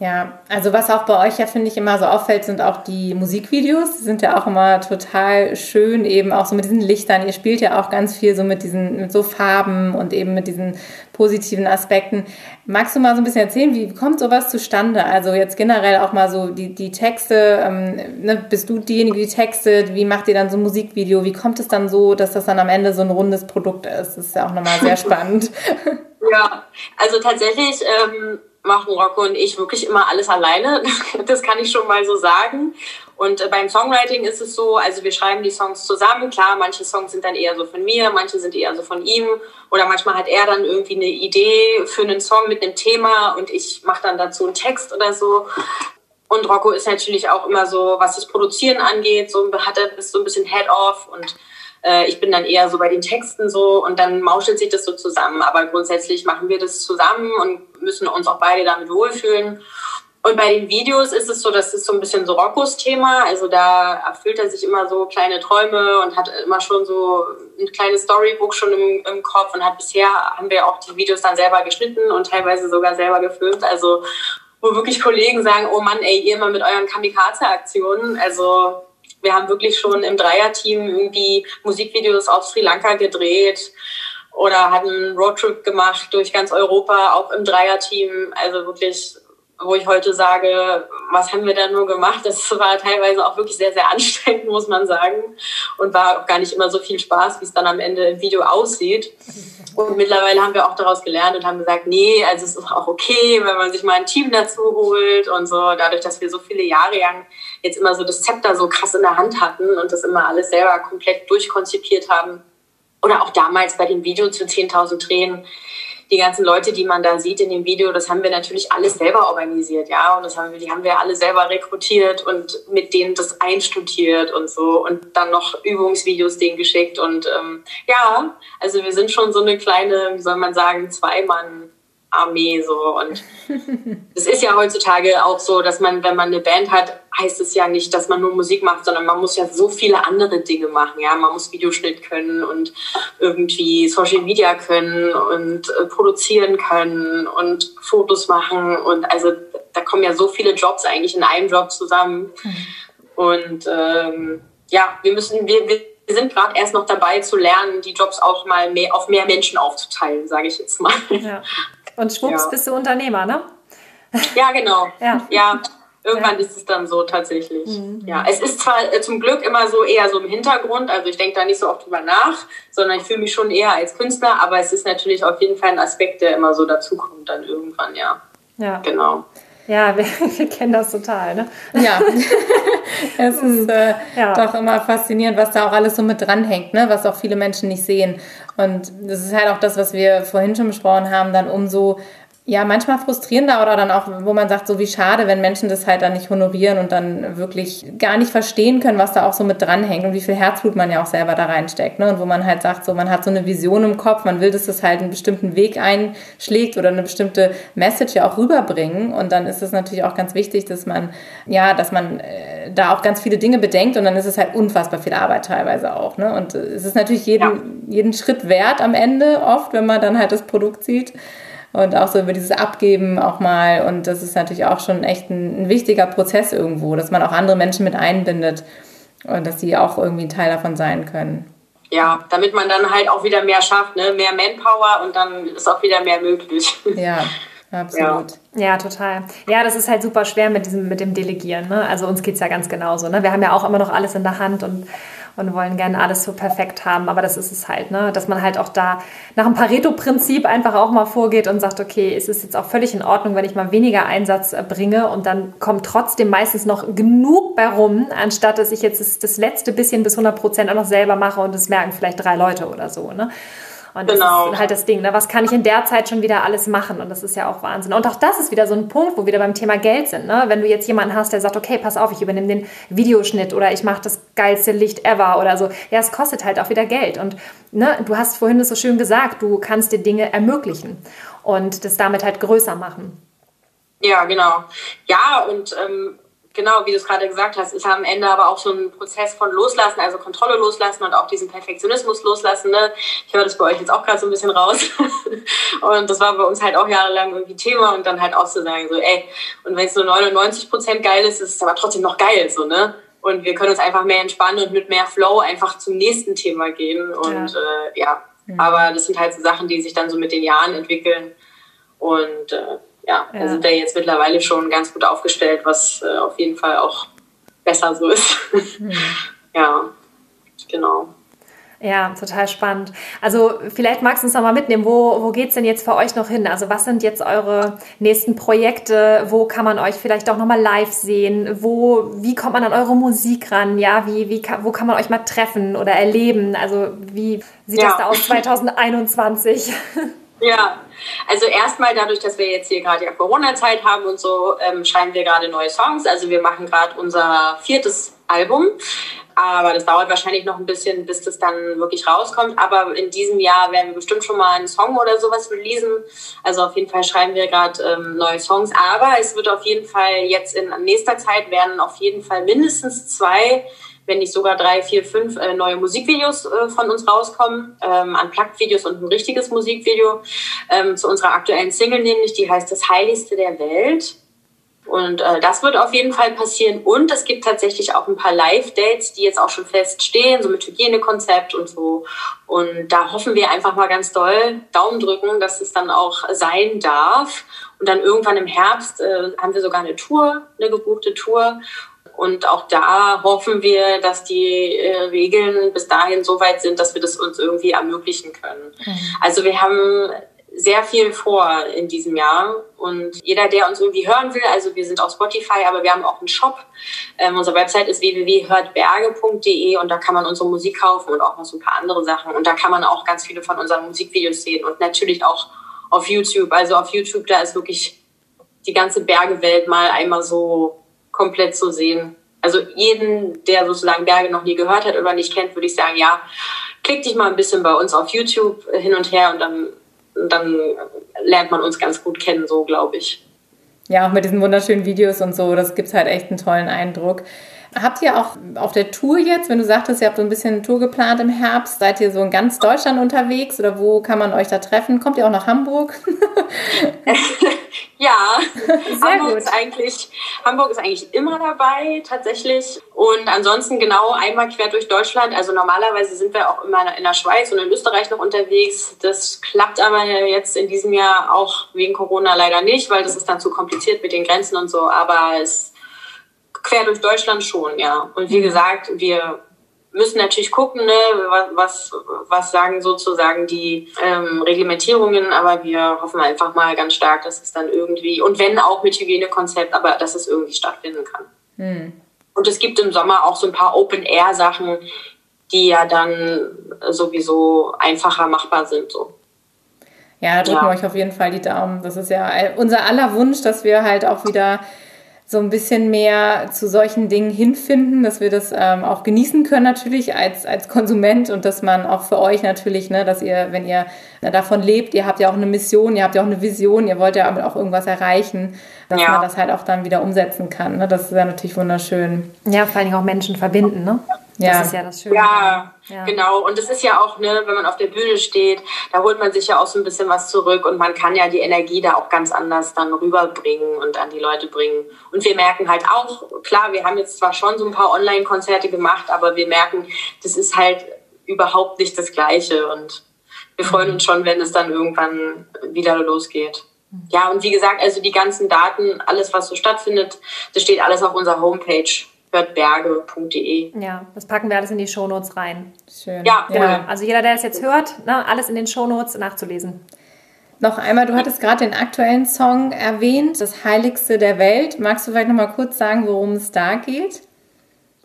Ja, also was auch bei euch ja, finde ich, immer so auffällt, sind auch die Musikvideos. Die sind ja auch immer total schön, eben auch so mit diesen Lichtern. Ihr spielt ja auch ganz viel so mit diesen, mit so Farben und eben mit diesen positiven Aspekten. Magst du mal so ein bisschen erzählen, wie kommt sowas zustande? Also jetzt generell auch mal so die, die Texte, ähm, ne, bist du diejenige, die textet? Wie macht ihr dann so ein Musikvideo? Wie kommt es dann so, dass das dann am Ende so ein rundes Produkt ist? Das ist ja auch nochmal sehr (laughs) spannend. Ja, also tatsächlich ähm, machen Rocco und ich wirklich immer alles alleine. (laughs) Das kann ich schon mal so sagen. Und äh, beim Songwriting ist es so, also wir schreiben die Songs zusammen. Klar, manche Songs sind dann eher so von mir, manche sind eher so von ihm. Oder manchmal hat er dann irgendwie eine Idee für einen Song mit einem Thema und ich mache dann dazu einen Text oder so. Und Rocco ist natürlich auch immer so, was das Produzieren angeht, so hat er ist so ein bisschen Head-Off und äh, ich bin dann eher so bei den Texten so und dann mauschelt sich das so zusammen. Aber grundsätzlich machen wir das zusammen und müssen uns auch beide damit wohlfühlen. Und bei den Videos ist es so, das ist so ein bisschen so Roccos Thema. Also da erfüllt er sich immer so kleine Träume und hat immer schon so ein kleines Storybook schon im, im Kopf und hat bisher haben wir auch die Videos dann selber geschnitten und teilweise sogar selber gefilmt. Also wo wirklich Kollegen sagen, oh Mann, ey, ihr immer mit euren Kamikaze-Aktionen. Also wir haben wirklich schon im Dreierteam irgendwie Musikvideos auf Sri Lanka gedreht oder hatten einen Roadtrip gemacht durch ganz Europa, auch im Dreierteam. Also wirklich wo ich heute sage, was haben wir da nur gemacht? Das war teilweise auch wirklich sehr, sehr anstrengend, muss man sagen. Und war auch gar nicht immer so viel Spaß, wie es dann am Ende im Video aussieht. Und mittlerweile haben wir auch daraus gelernt und haben gesagt, nee, also es ist auch okay, wenn man sich mal ein Team dazu holt und so. Dadurch, dass wir so viele Jahre lang jetzt immer so das Zepter so krass in der Hand hatten und das immer alles selber komplett durchkonzipiert haben. Oder auch damals bei dem Video zu 10.000 Tränen die ganzen Leute, die man da sieht in dem Video, das haben wir natürlich alles selber organisiert, ja. Und das haben wir, die haben wir alle selber rekrutiert und mit denen das einstudiert und so und dann noch Übungsvideos denen geschickt. Und ähm, ja, also wir sind schon so eine kleine, wie soll man sagen, Zweimann. Armee so und (laughs) es ist ja heutzutage auch so, dass man, wenn man eine Band hat, heißt es ja nicht, dass man nur Musik macht, sondern man muss ja so viele andere Dinge machen. Ja, man muss Videoschnitt können und irgendwie Social Media können und äh, produzieren können und Fotos machen und also da kommen ja so viele Jobs eigentlich in einem Job zusammen mhm. und ähm, ja, wir müssen wir, wir wir sind gerade erst noch dabei zu lernen, die Jobs auch mal mehr, auf mehr Menschen aufzuteilen, sage ich jetzt mal. Ja. Und schwupps ja. bist du Unternehmer, ne? Ja, genau. (laughs) ja. ja. Irgendwann ja. ist es dann so tatsächlich. Mhm. Ja, es ist zwar äh, zum Glück immer so eher so im Hintergrund, also ich denke da nicht so oft drüber nach, sondern ich fühle mich schon eher als Künstler, aber es ist natürlich auf jeden Fall ein Aspekt, der immer so dazukommt dann irgendwann, ja. Ja. Genau. Ja, wir, (laughs) wir, kennen das total, ne? Ja. (laughs) es ist äh, ja. doch immer faszinierend, was da auch alles so mit dranhängt, ne? Was auch viele Menschen nicht sehen. Und das ist halt auch das, was wir vorhin schon besprochen haben, dann umso ja, manchmal frustrierender oder dann auch, wo man sagt, so wie schade, wenn Menschen das halt dann nicht honorieren und dann wirklich gar nicht verstehen können, was da auch so mit dranhängt und wie viel Herzblut man ja auch selber da reinsteckt. Ne? Und wo man halt sagt, so man hat so eine Vision im Kopf, man will, dass das halt einen bestimmten Weg einschlägt oder eine bestimmte Message ja auch rüberbringen. Und dann ist es natürlich auch ganz wichtig, dass man, ja, dass man äh, da auch ganz viele Dinge bedenkt und dann ist es halt unfassbar viel Arbeit teilweise auch. Ne? Und äh, es ist natürlich jeden, ja. jeden Schritt wert am Ende oft, wenn man dann halt das Produkt sieht und auch so über dieses Abgeben auch mal. Und das ist natürlich auch schon echt ein, ein wichtiger Prozess irgendwo, dass man auch andere Menschen mit einbindet und dass sie auch irgendwie ein Teil davon sein können. Ja, damit man dann halt auch wieder mehr schafft, ne? mehr Manpower und dann ist auch wieder mehr möglich. (laughs) Ja. Absolut. Ja. ja. total. Ja, das ist halt super schwer mit diesem, mit dem Delegieren. Ne? Also uns geht es ja ganz genauso. Ne? Wir haben ja auch immer noch alles in der Hand und und wollen gerne alles so perfekt haben. Aber das ist es halt, ne? dass man halt auch da nach dem Pareto-Prinzip einfach auch mal vorgeht und sagt, okay, es ist jetzt auch völlig in Ordnung, wenn ich mal weniger Einsatz äh, bringe und dann kommt trotzdem meistens noch genug bei rum, anstatt dass ich jetzt das, letzte bisschen bis 100 Prozent auch noch selber mache und das merken vielleicht drei Leute oder so. Ne? Und genau. das ist halt das Ding, ne? was kann ich in der Zeit schon wieder alles machen? Und das ist ja auch Wahnsinn. Und auch das ist wieder so ein Punkt, wo wir wieder beim Thema Geld sind. Ne? Wenn du jetzt jemanden hast, der sagt, okay, pass auf, ich übernehme den Videoschnitt oder ich mache das geilste Licht ever oder so. Ja, es kostet halt auch wieder Geld. Und ne, du hast vorhin das so schön gesagt, du kannst dir Dinge ermöglichen und das damit halt größer machen. Ja, genau. Ja, und ähm, genau, wie du es gerade gesagt hast, ist am Ende aber auch so ein Prozess von Loslassen, also Kontrolle loslassen und auch diesen Perfektionismus loslassen. Ne? Ich höre das bei euch jetzt auch gerade so ein bisschen raus. (laughs) und das war bei uns halt auch jahrelang irgendwie Thema und dann halt auch zu sagen, so, ey, und wenn es nur 99 Prozent geil ist, ist es aber trotzdem noch geil, so, ne? Und wir können uns einfach mehr entspannen und mit mehr Flow einfach zum nächsten Thema gehen. Und ja, äh, ja. Mhm. aber das sind halt so Sachen, die sich dann so mit den Jahren entwickeln. Und äh, ja, ja. da sind wir jetzt mittlerweile schon ganz gut aufgestellt, was äh, auf jeden Fall auch besser so ist. Mhm. (laughs) ja, genau. Ja, total spannend. Also vielleicht magst du uns noch mal mitnehmen, wo, wo geht es denn jetzt für euch noch hin? Also was sind jetzt eure nächsten Projekte? Wo kann man euch vielleicht auch noch mal live sehen? Wo, wie kommt man an eure Musik ran? Ja, wie, wie, wo kann man euch mal treffen oder erleben? Also wie sieht ja. das da aus (laughs) 2021? Ja, also erstmal dadurch, dass wir jetzt hier gerade ja Corona-Zeit haben und so, ähm, schreiben wir gerade neue Songs. Also wir machen gerade unser viertes Album. Aber das dauert wahrscheinlich noch ein bisschen, bis das dann wirklich rauskommt. Aber in diesem Jahr werden wir bestimmt schon mal einen Song oder sowas releasen. Also auf jeden Fall schreiben wir gerade ähm, neue Songs. Aber es wird auf jeden Fall jetzt in nächster Zeit werden auf jeden Fall mindestens zwei wenn nicht sogar drei, vier, fünf äh, neue Musikvideos äh, von uns rauskommen, ähm, Unplugged-Videos und ein richtiges Musikvideo ähm, zu unserer aktuellen Single, nämlich die heißt Das Heiligste der Welt. Und äh, das wird auf jeden Fall passieren. Und es gibt tatsächlich auch ein paar Live-Dates, die jetzt auch schon feststehen, so mit Hygienekonzept und so. Und da hoffen wir einfach mal ganz doll, Daumen drücken, dass es dann auch sein darf. Und dann irgendwann im Herbst äh, haben wir sogar eine Tour, eine gebuchte Tour. Und auch da hoffen wir, dass die äh, Regeln bis dahin so weit sind, dass wir das uns irgendwie ermöglichen können. Mhm. Also wir haben sehr viel vor in diesem Jahr. Und jeder, der uns irgendwie hören will, also wir sind auf Spotify, aber wir haben auch einen Shop. Ähm, unsere Website ist www.hörtberge.de und da kann man unsere Musik kaufen und auch noch so ein paar andere Sachen. Und da kann man auch ganz viele von unseren Musikvideos sehen und natürlich auch auf YouTube. Also auf YouTube, da ist wirklich die ganze Bergewelt mal einmal so komplett zu sehen. Also jeden, der sozusagen Berge noch nie gehört hat oder nicht kennt, würde ich sagen, ja, klick dich mal ein bisschen bei uns auf YouTube hin und her und dann dann lernt man uns ganz gut kennen, so glaube ich. Ja, auch mit diesen wunderschönen Videos und so, das gibt halt echt einen tollen Eindruck. Habt ihr auch auf der Tour jetzt, wenn du sagtest, ihr habt so ein bisschen eine Tour geplant im Herbst, seid ihr so in ganz Deutschland unterwegs oder wo kann man euch da treffen? Kommt ihr auch nach Hamburg? (laughs) ja, (laughs) Sehr Hamburg gut. ist eigentlich Hamburg ist eigentlich immer dabei tatsächlich und ansonsten genau einmal quer durch Deutschland. Also normalerweise sind wir auch immer in der Schweiz und in Österreich noch unterwegs. Das klappt aber jetzt in diesem Jahr auch wegen Corona leider nicht, weil das ist dann zu kompliziert mit den Grenzen und so. Aber es quer durch Deutschland schon, ja. Und wie mhm. gesagt, wir müssen natürlich gucken, ne, was, was sagen sozusagen die ähm, Reglementierungen, aber wir hoffen einfach mal ganz stark, dass es dann irgendwie, und wenn auch mit Hygienekonzept, aber dass es irgendwie stattfinden kann. Hm. Und es gibt im Sommer auch so ein paar Open-Air-Sachen, die ja dann sowieso einfacher machbar sind. So. Ja, drücken ja. wir euch auf jeden Fall die Daumen. Das ist ja unser aller Wunsch, dass wir halt auch wieder so ein bisschen mehr zu solchen Dingen hinfinden, dass wir das ähm, auch genießen können natürlich als, als Konsument und dass man auch für euch natürlich, ne, dass ihr, wenn ihr davon lebt, ihr habt ja auch eine Mission, ihr habt ja auch eine Vision, ihr wollt ja auch irgendwas erreichen, dass ja. man das halt auch dann wieder umsetzen kann. Ne? Das ist ja natürlich wunderschön. Ja, vor allen Dingen auch Menschen verbinden, ne? Ja. Das ist ja das Schöne. Ja, ja, genau. Und es ist ja auch, ne, wenn man auf der Bühne steht, da holt man sich ja auch so ein bisschen was zurück und man kann ja die Energie da auch ganz anders dann rüberbringen und an die Leute bringen. Und wir merken halt auch, klar, wir haben jetzt zwar schon so ein paar Online-Konzerte gemacht, aber wir merken, das ist halt überhaupt nicht das Gleiche und wir freuen uns schon, wenn es dann irgendwann wieder losgeht. Ja, und wie gesagt, also die ganzen Daten, alles, was so stattfindet, das steht alles auf unserer Homepage hörtberge.de. Ja, das packen wir alles in die Shownotes rein. Schön. Ja. Ja. Also jeder, der es jetzt hört, ne, alles in den Shownotes nachzulesen. Noch einmal, du hattest gerade den aktuellen Song erwähnt, das Heiligste der Welt. Magst du vielleicht noch mal kurz sagen, worum es da geht?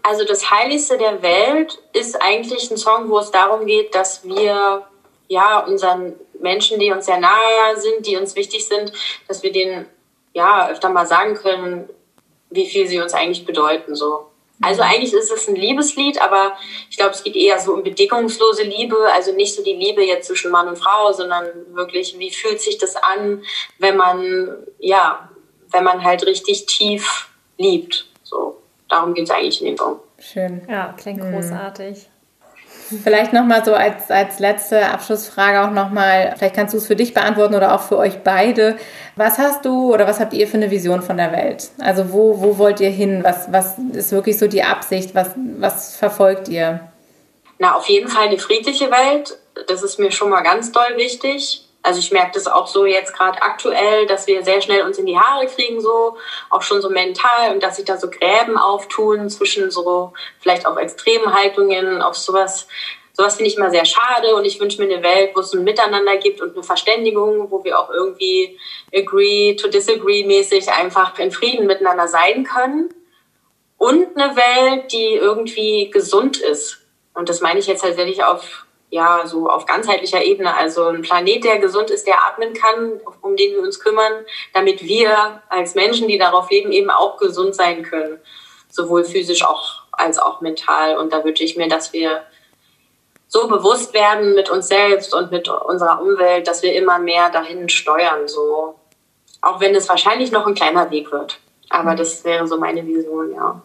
Also das Heiligste der Welt ist eigentlich ein Song, wo es darum geht, dass wir ja unseren Menschen, die uns sehr nahe sind, die uns wichtig sind, dass wir denen ja öfter mal sagen können, wie viel sie uns eigentlich bedeuten. So. Also mhm. eigentlich ist es ein Liebeslied, aber ich glaube, es geht eher so um bedingungslose Liebe, also nicht so die Liebe jetzt zwischen Mann und Frau, sondern wirklich, wie fühlt sich das an, wenn man, ja, wenn man halt richtig tief liebt. So, darum geht es eigentlich in dem Song. Schön. Ja, klingt mhm. großartig. Vielleicht nochmal so als, als letzte Abschlussfrage auch nochmal, vielleicht kannst du es für dich beantworten oder auch für euch beide. Was hast du oder was habt ihr für eine Vision von der Welt? Also wo, wo wollt ihr hin? Was, was ist wirklich so die Absicht? Was, was verfolgt ihr? Na, auf jeden Fall eine friedliche Welt. Das ist mir schon mal ganz doll wichtig. Also ich merke das auch so jetzt gerade aktuell, dass wir sehr schnell uns in die Haare kriegen, so auch schon so mental und dass sich da so Gräben auftun zwischen so vielleicht auch extremen Haltungen, auf sowas. Sowas finde ich immer sehr schade und ich wünsche mir eine Welt, wo es ein Miteinander gibt und eine Verständigung, wo wir auch irgendwie agree to disagree mäßig einfach in Frieden miteinander sein können. Und eine Welt, die irgendwie gesund ist. Und das meine ich jetzt tatsächlich auf ja, so auf ganzheitlicher Ebene. Also ein Planet, der gesund ist, der atmen kann, um den wir uns kümmern, damit wir als Menschen, die darauf leben, eben auch gesund sein können. Sowohl physisch auch, als auch mental. Und da wünsche ich mir, dass wir so bewusst werden mit uns selbst und mit unserer Umwelt, dass wir immer mehr dahin steuern, so. Auch wenn es wahrscheinlich noch ein kleiner Weg wird. Aber das wäre so meine Vision, ja.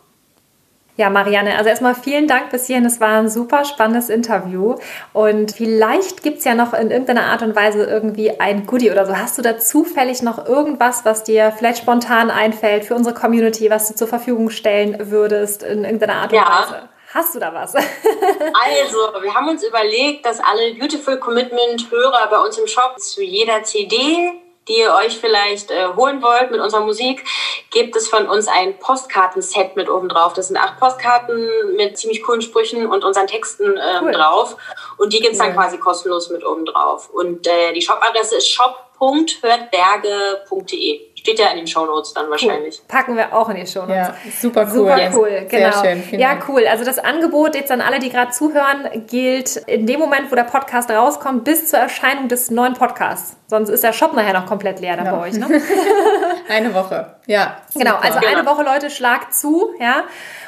Ja, Marianne, also erstmal vielen Dank bis hierhin. Es war ein super spannendes Interview. Und vielleicht gibt es ja noch in irgendeiner Art und Weise irgendwie ein Goodie oder so. Hast du da zufällig noch irgendwas, was dir vielleicht spontan einfällt für unsere Community, was du zur Verfügung stellen würdest in irgendeiner Art und ja. Weise? Hast du da was? (laughs) also, wir haben uns überlegt, dass alle Beautiful Commitment Hörer bei uns im Shop zu jeder CD die ihr euch vielleicht äh, holen wollt mit unserer Musik, gibt es von uns ein Postkartenset mit oben drauf. Das sind acht Postkarten mit ziemlich coolen Sprüchen und unseren Texten ähm, cool. drauf. Und die gibt's cool. dann quasi kostenlos mit oben drauf. Und äh, die Shopadresse ist shop.hörtberge.de. Steht ja in den Shownotes dann wahrscheinlich. Cool. Packen wir auch in die Shownotes. Ja, super cool. Super cool, genau. Sehr schön, ja, cool. Also das Angebot jetzt an alle, die gerade zuhören, gilt in dem Moment, wo der Podcast rauskommt, bis zur Erscheinung des neuen Podcasts. Sonst ist der Shop nachher noch komplett leer dann ja. bei euch. Ne? (laughs) eine Woche, ja. Genau, also eine Woche, Leute, schlagt zu, ja.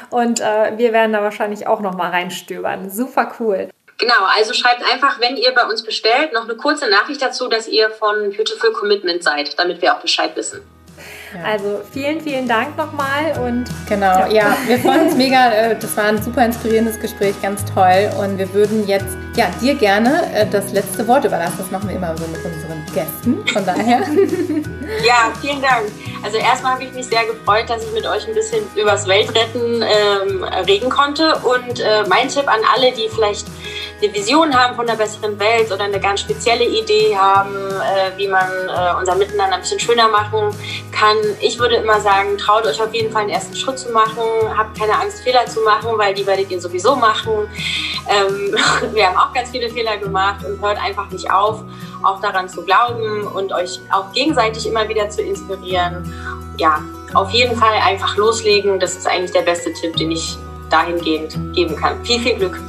Und äh, wir werden da wahrscheinlich auch noch mal reinstöbern. Super cool. Genau, also schreibt einfach, wenn ihr bei uns bestellt, noch eine kurze Nachricht dazu, dass ihr von Beautiful Commitment seid, damit wir auch Bescheid wissen. Ja. Also vielen, vielen Dank nochmal und genau, ja. ja. wir (laughs) freuen uns mega. Äh, das war ein super inspirierendes Gespräch, ganz toll. Und wir würden jetzt ja dir gerne äh, das letzte Wort überlassen. Das machen wir immer so mit unseren Gästen. Von daher. (laughs) ja, vielen Dank. Also erstmal habe ich mich sehr gefreut, dass ich mit euch ein bisschen übers Weltretten ähm, reden konnte. Und äh, mein Tipp an alle, die vielleicht eine Vision haben von einer besseren Welt oder eine ganz spezielle Idee haben, äh, wie man äh, unser Miteinander ein bisschen schöner machen kann. Ich würde immer sagen, traut euch auf jeden Fall einen ersten Schritt zu machen, habt keine Angst, Fehler zu machen, weil die werdet ihr sowieso machen. Ähm, (laughs) wir haben auch ganz viele Fehler gemacht und hört einfach nicht auf, auch daran zu glauben und euch auch gegenseitig immer wieder zu inspirieren. Ja, auf jeden Fall einfach loslegen. Das ist eigentlich der beste Tipp, den ich dahingehend geben kann. Viel, viel Glück.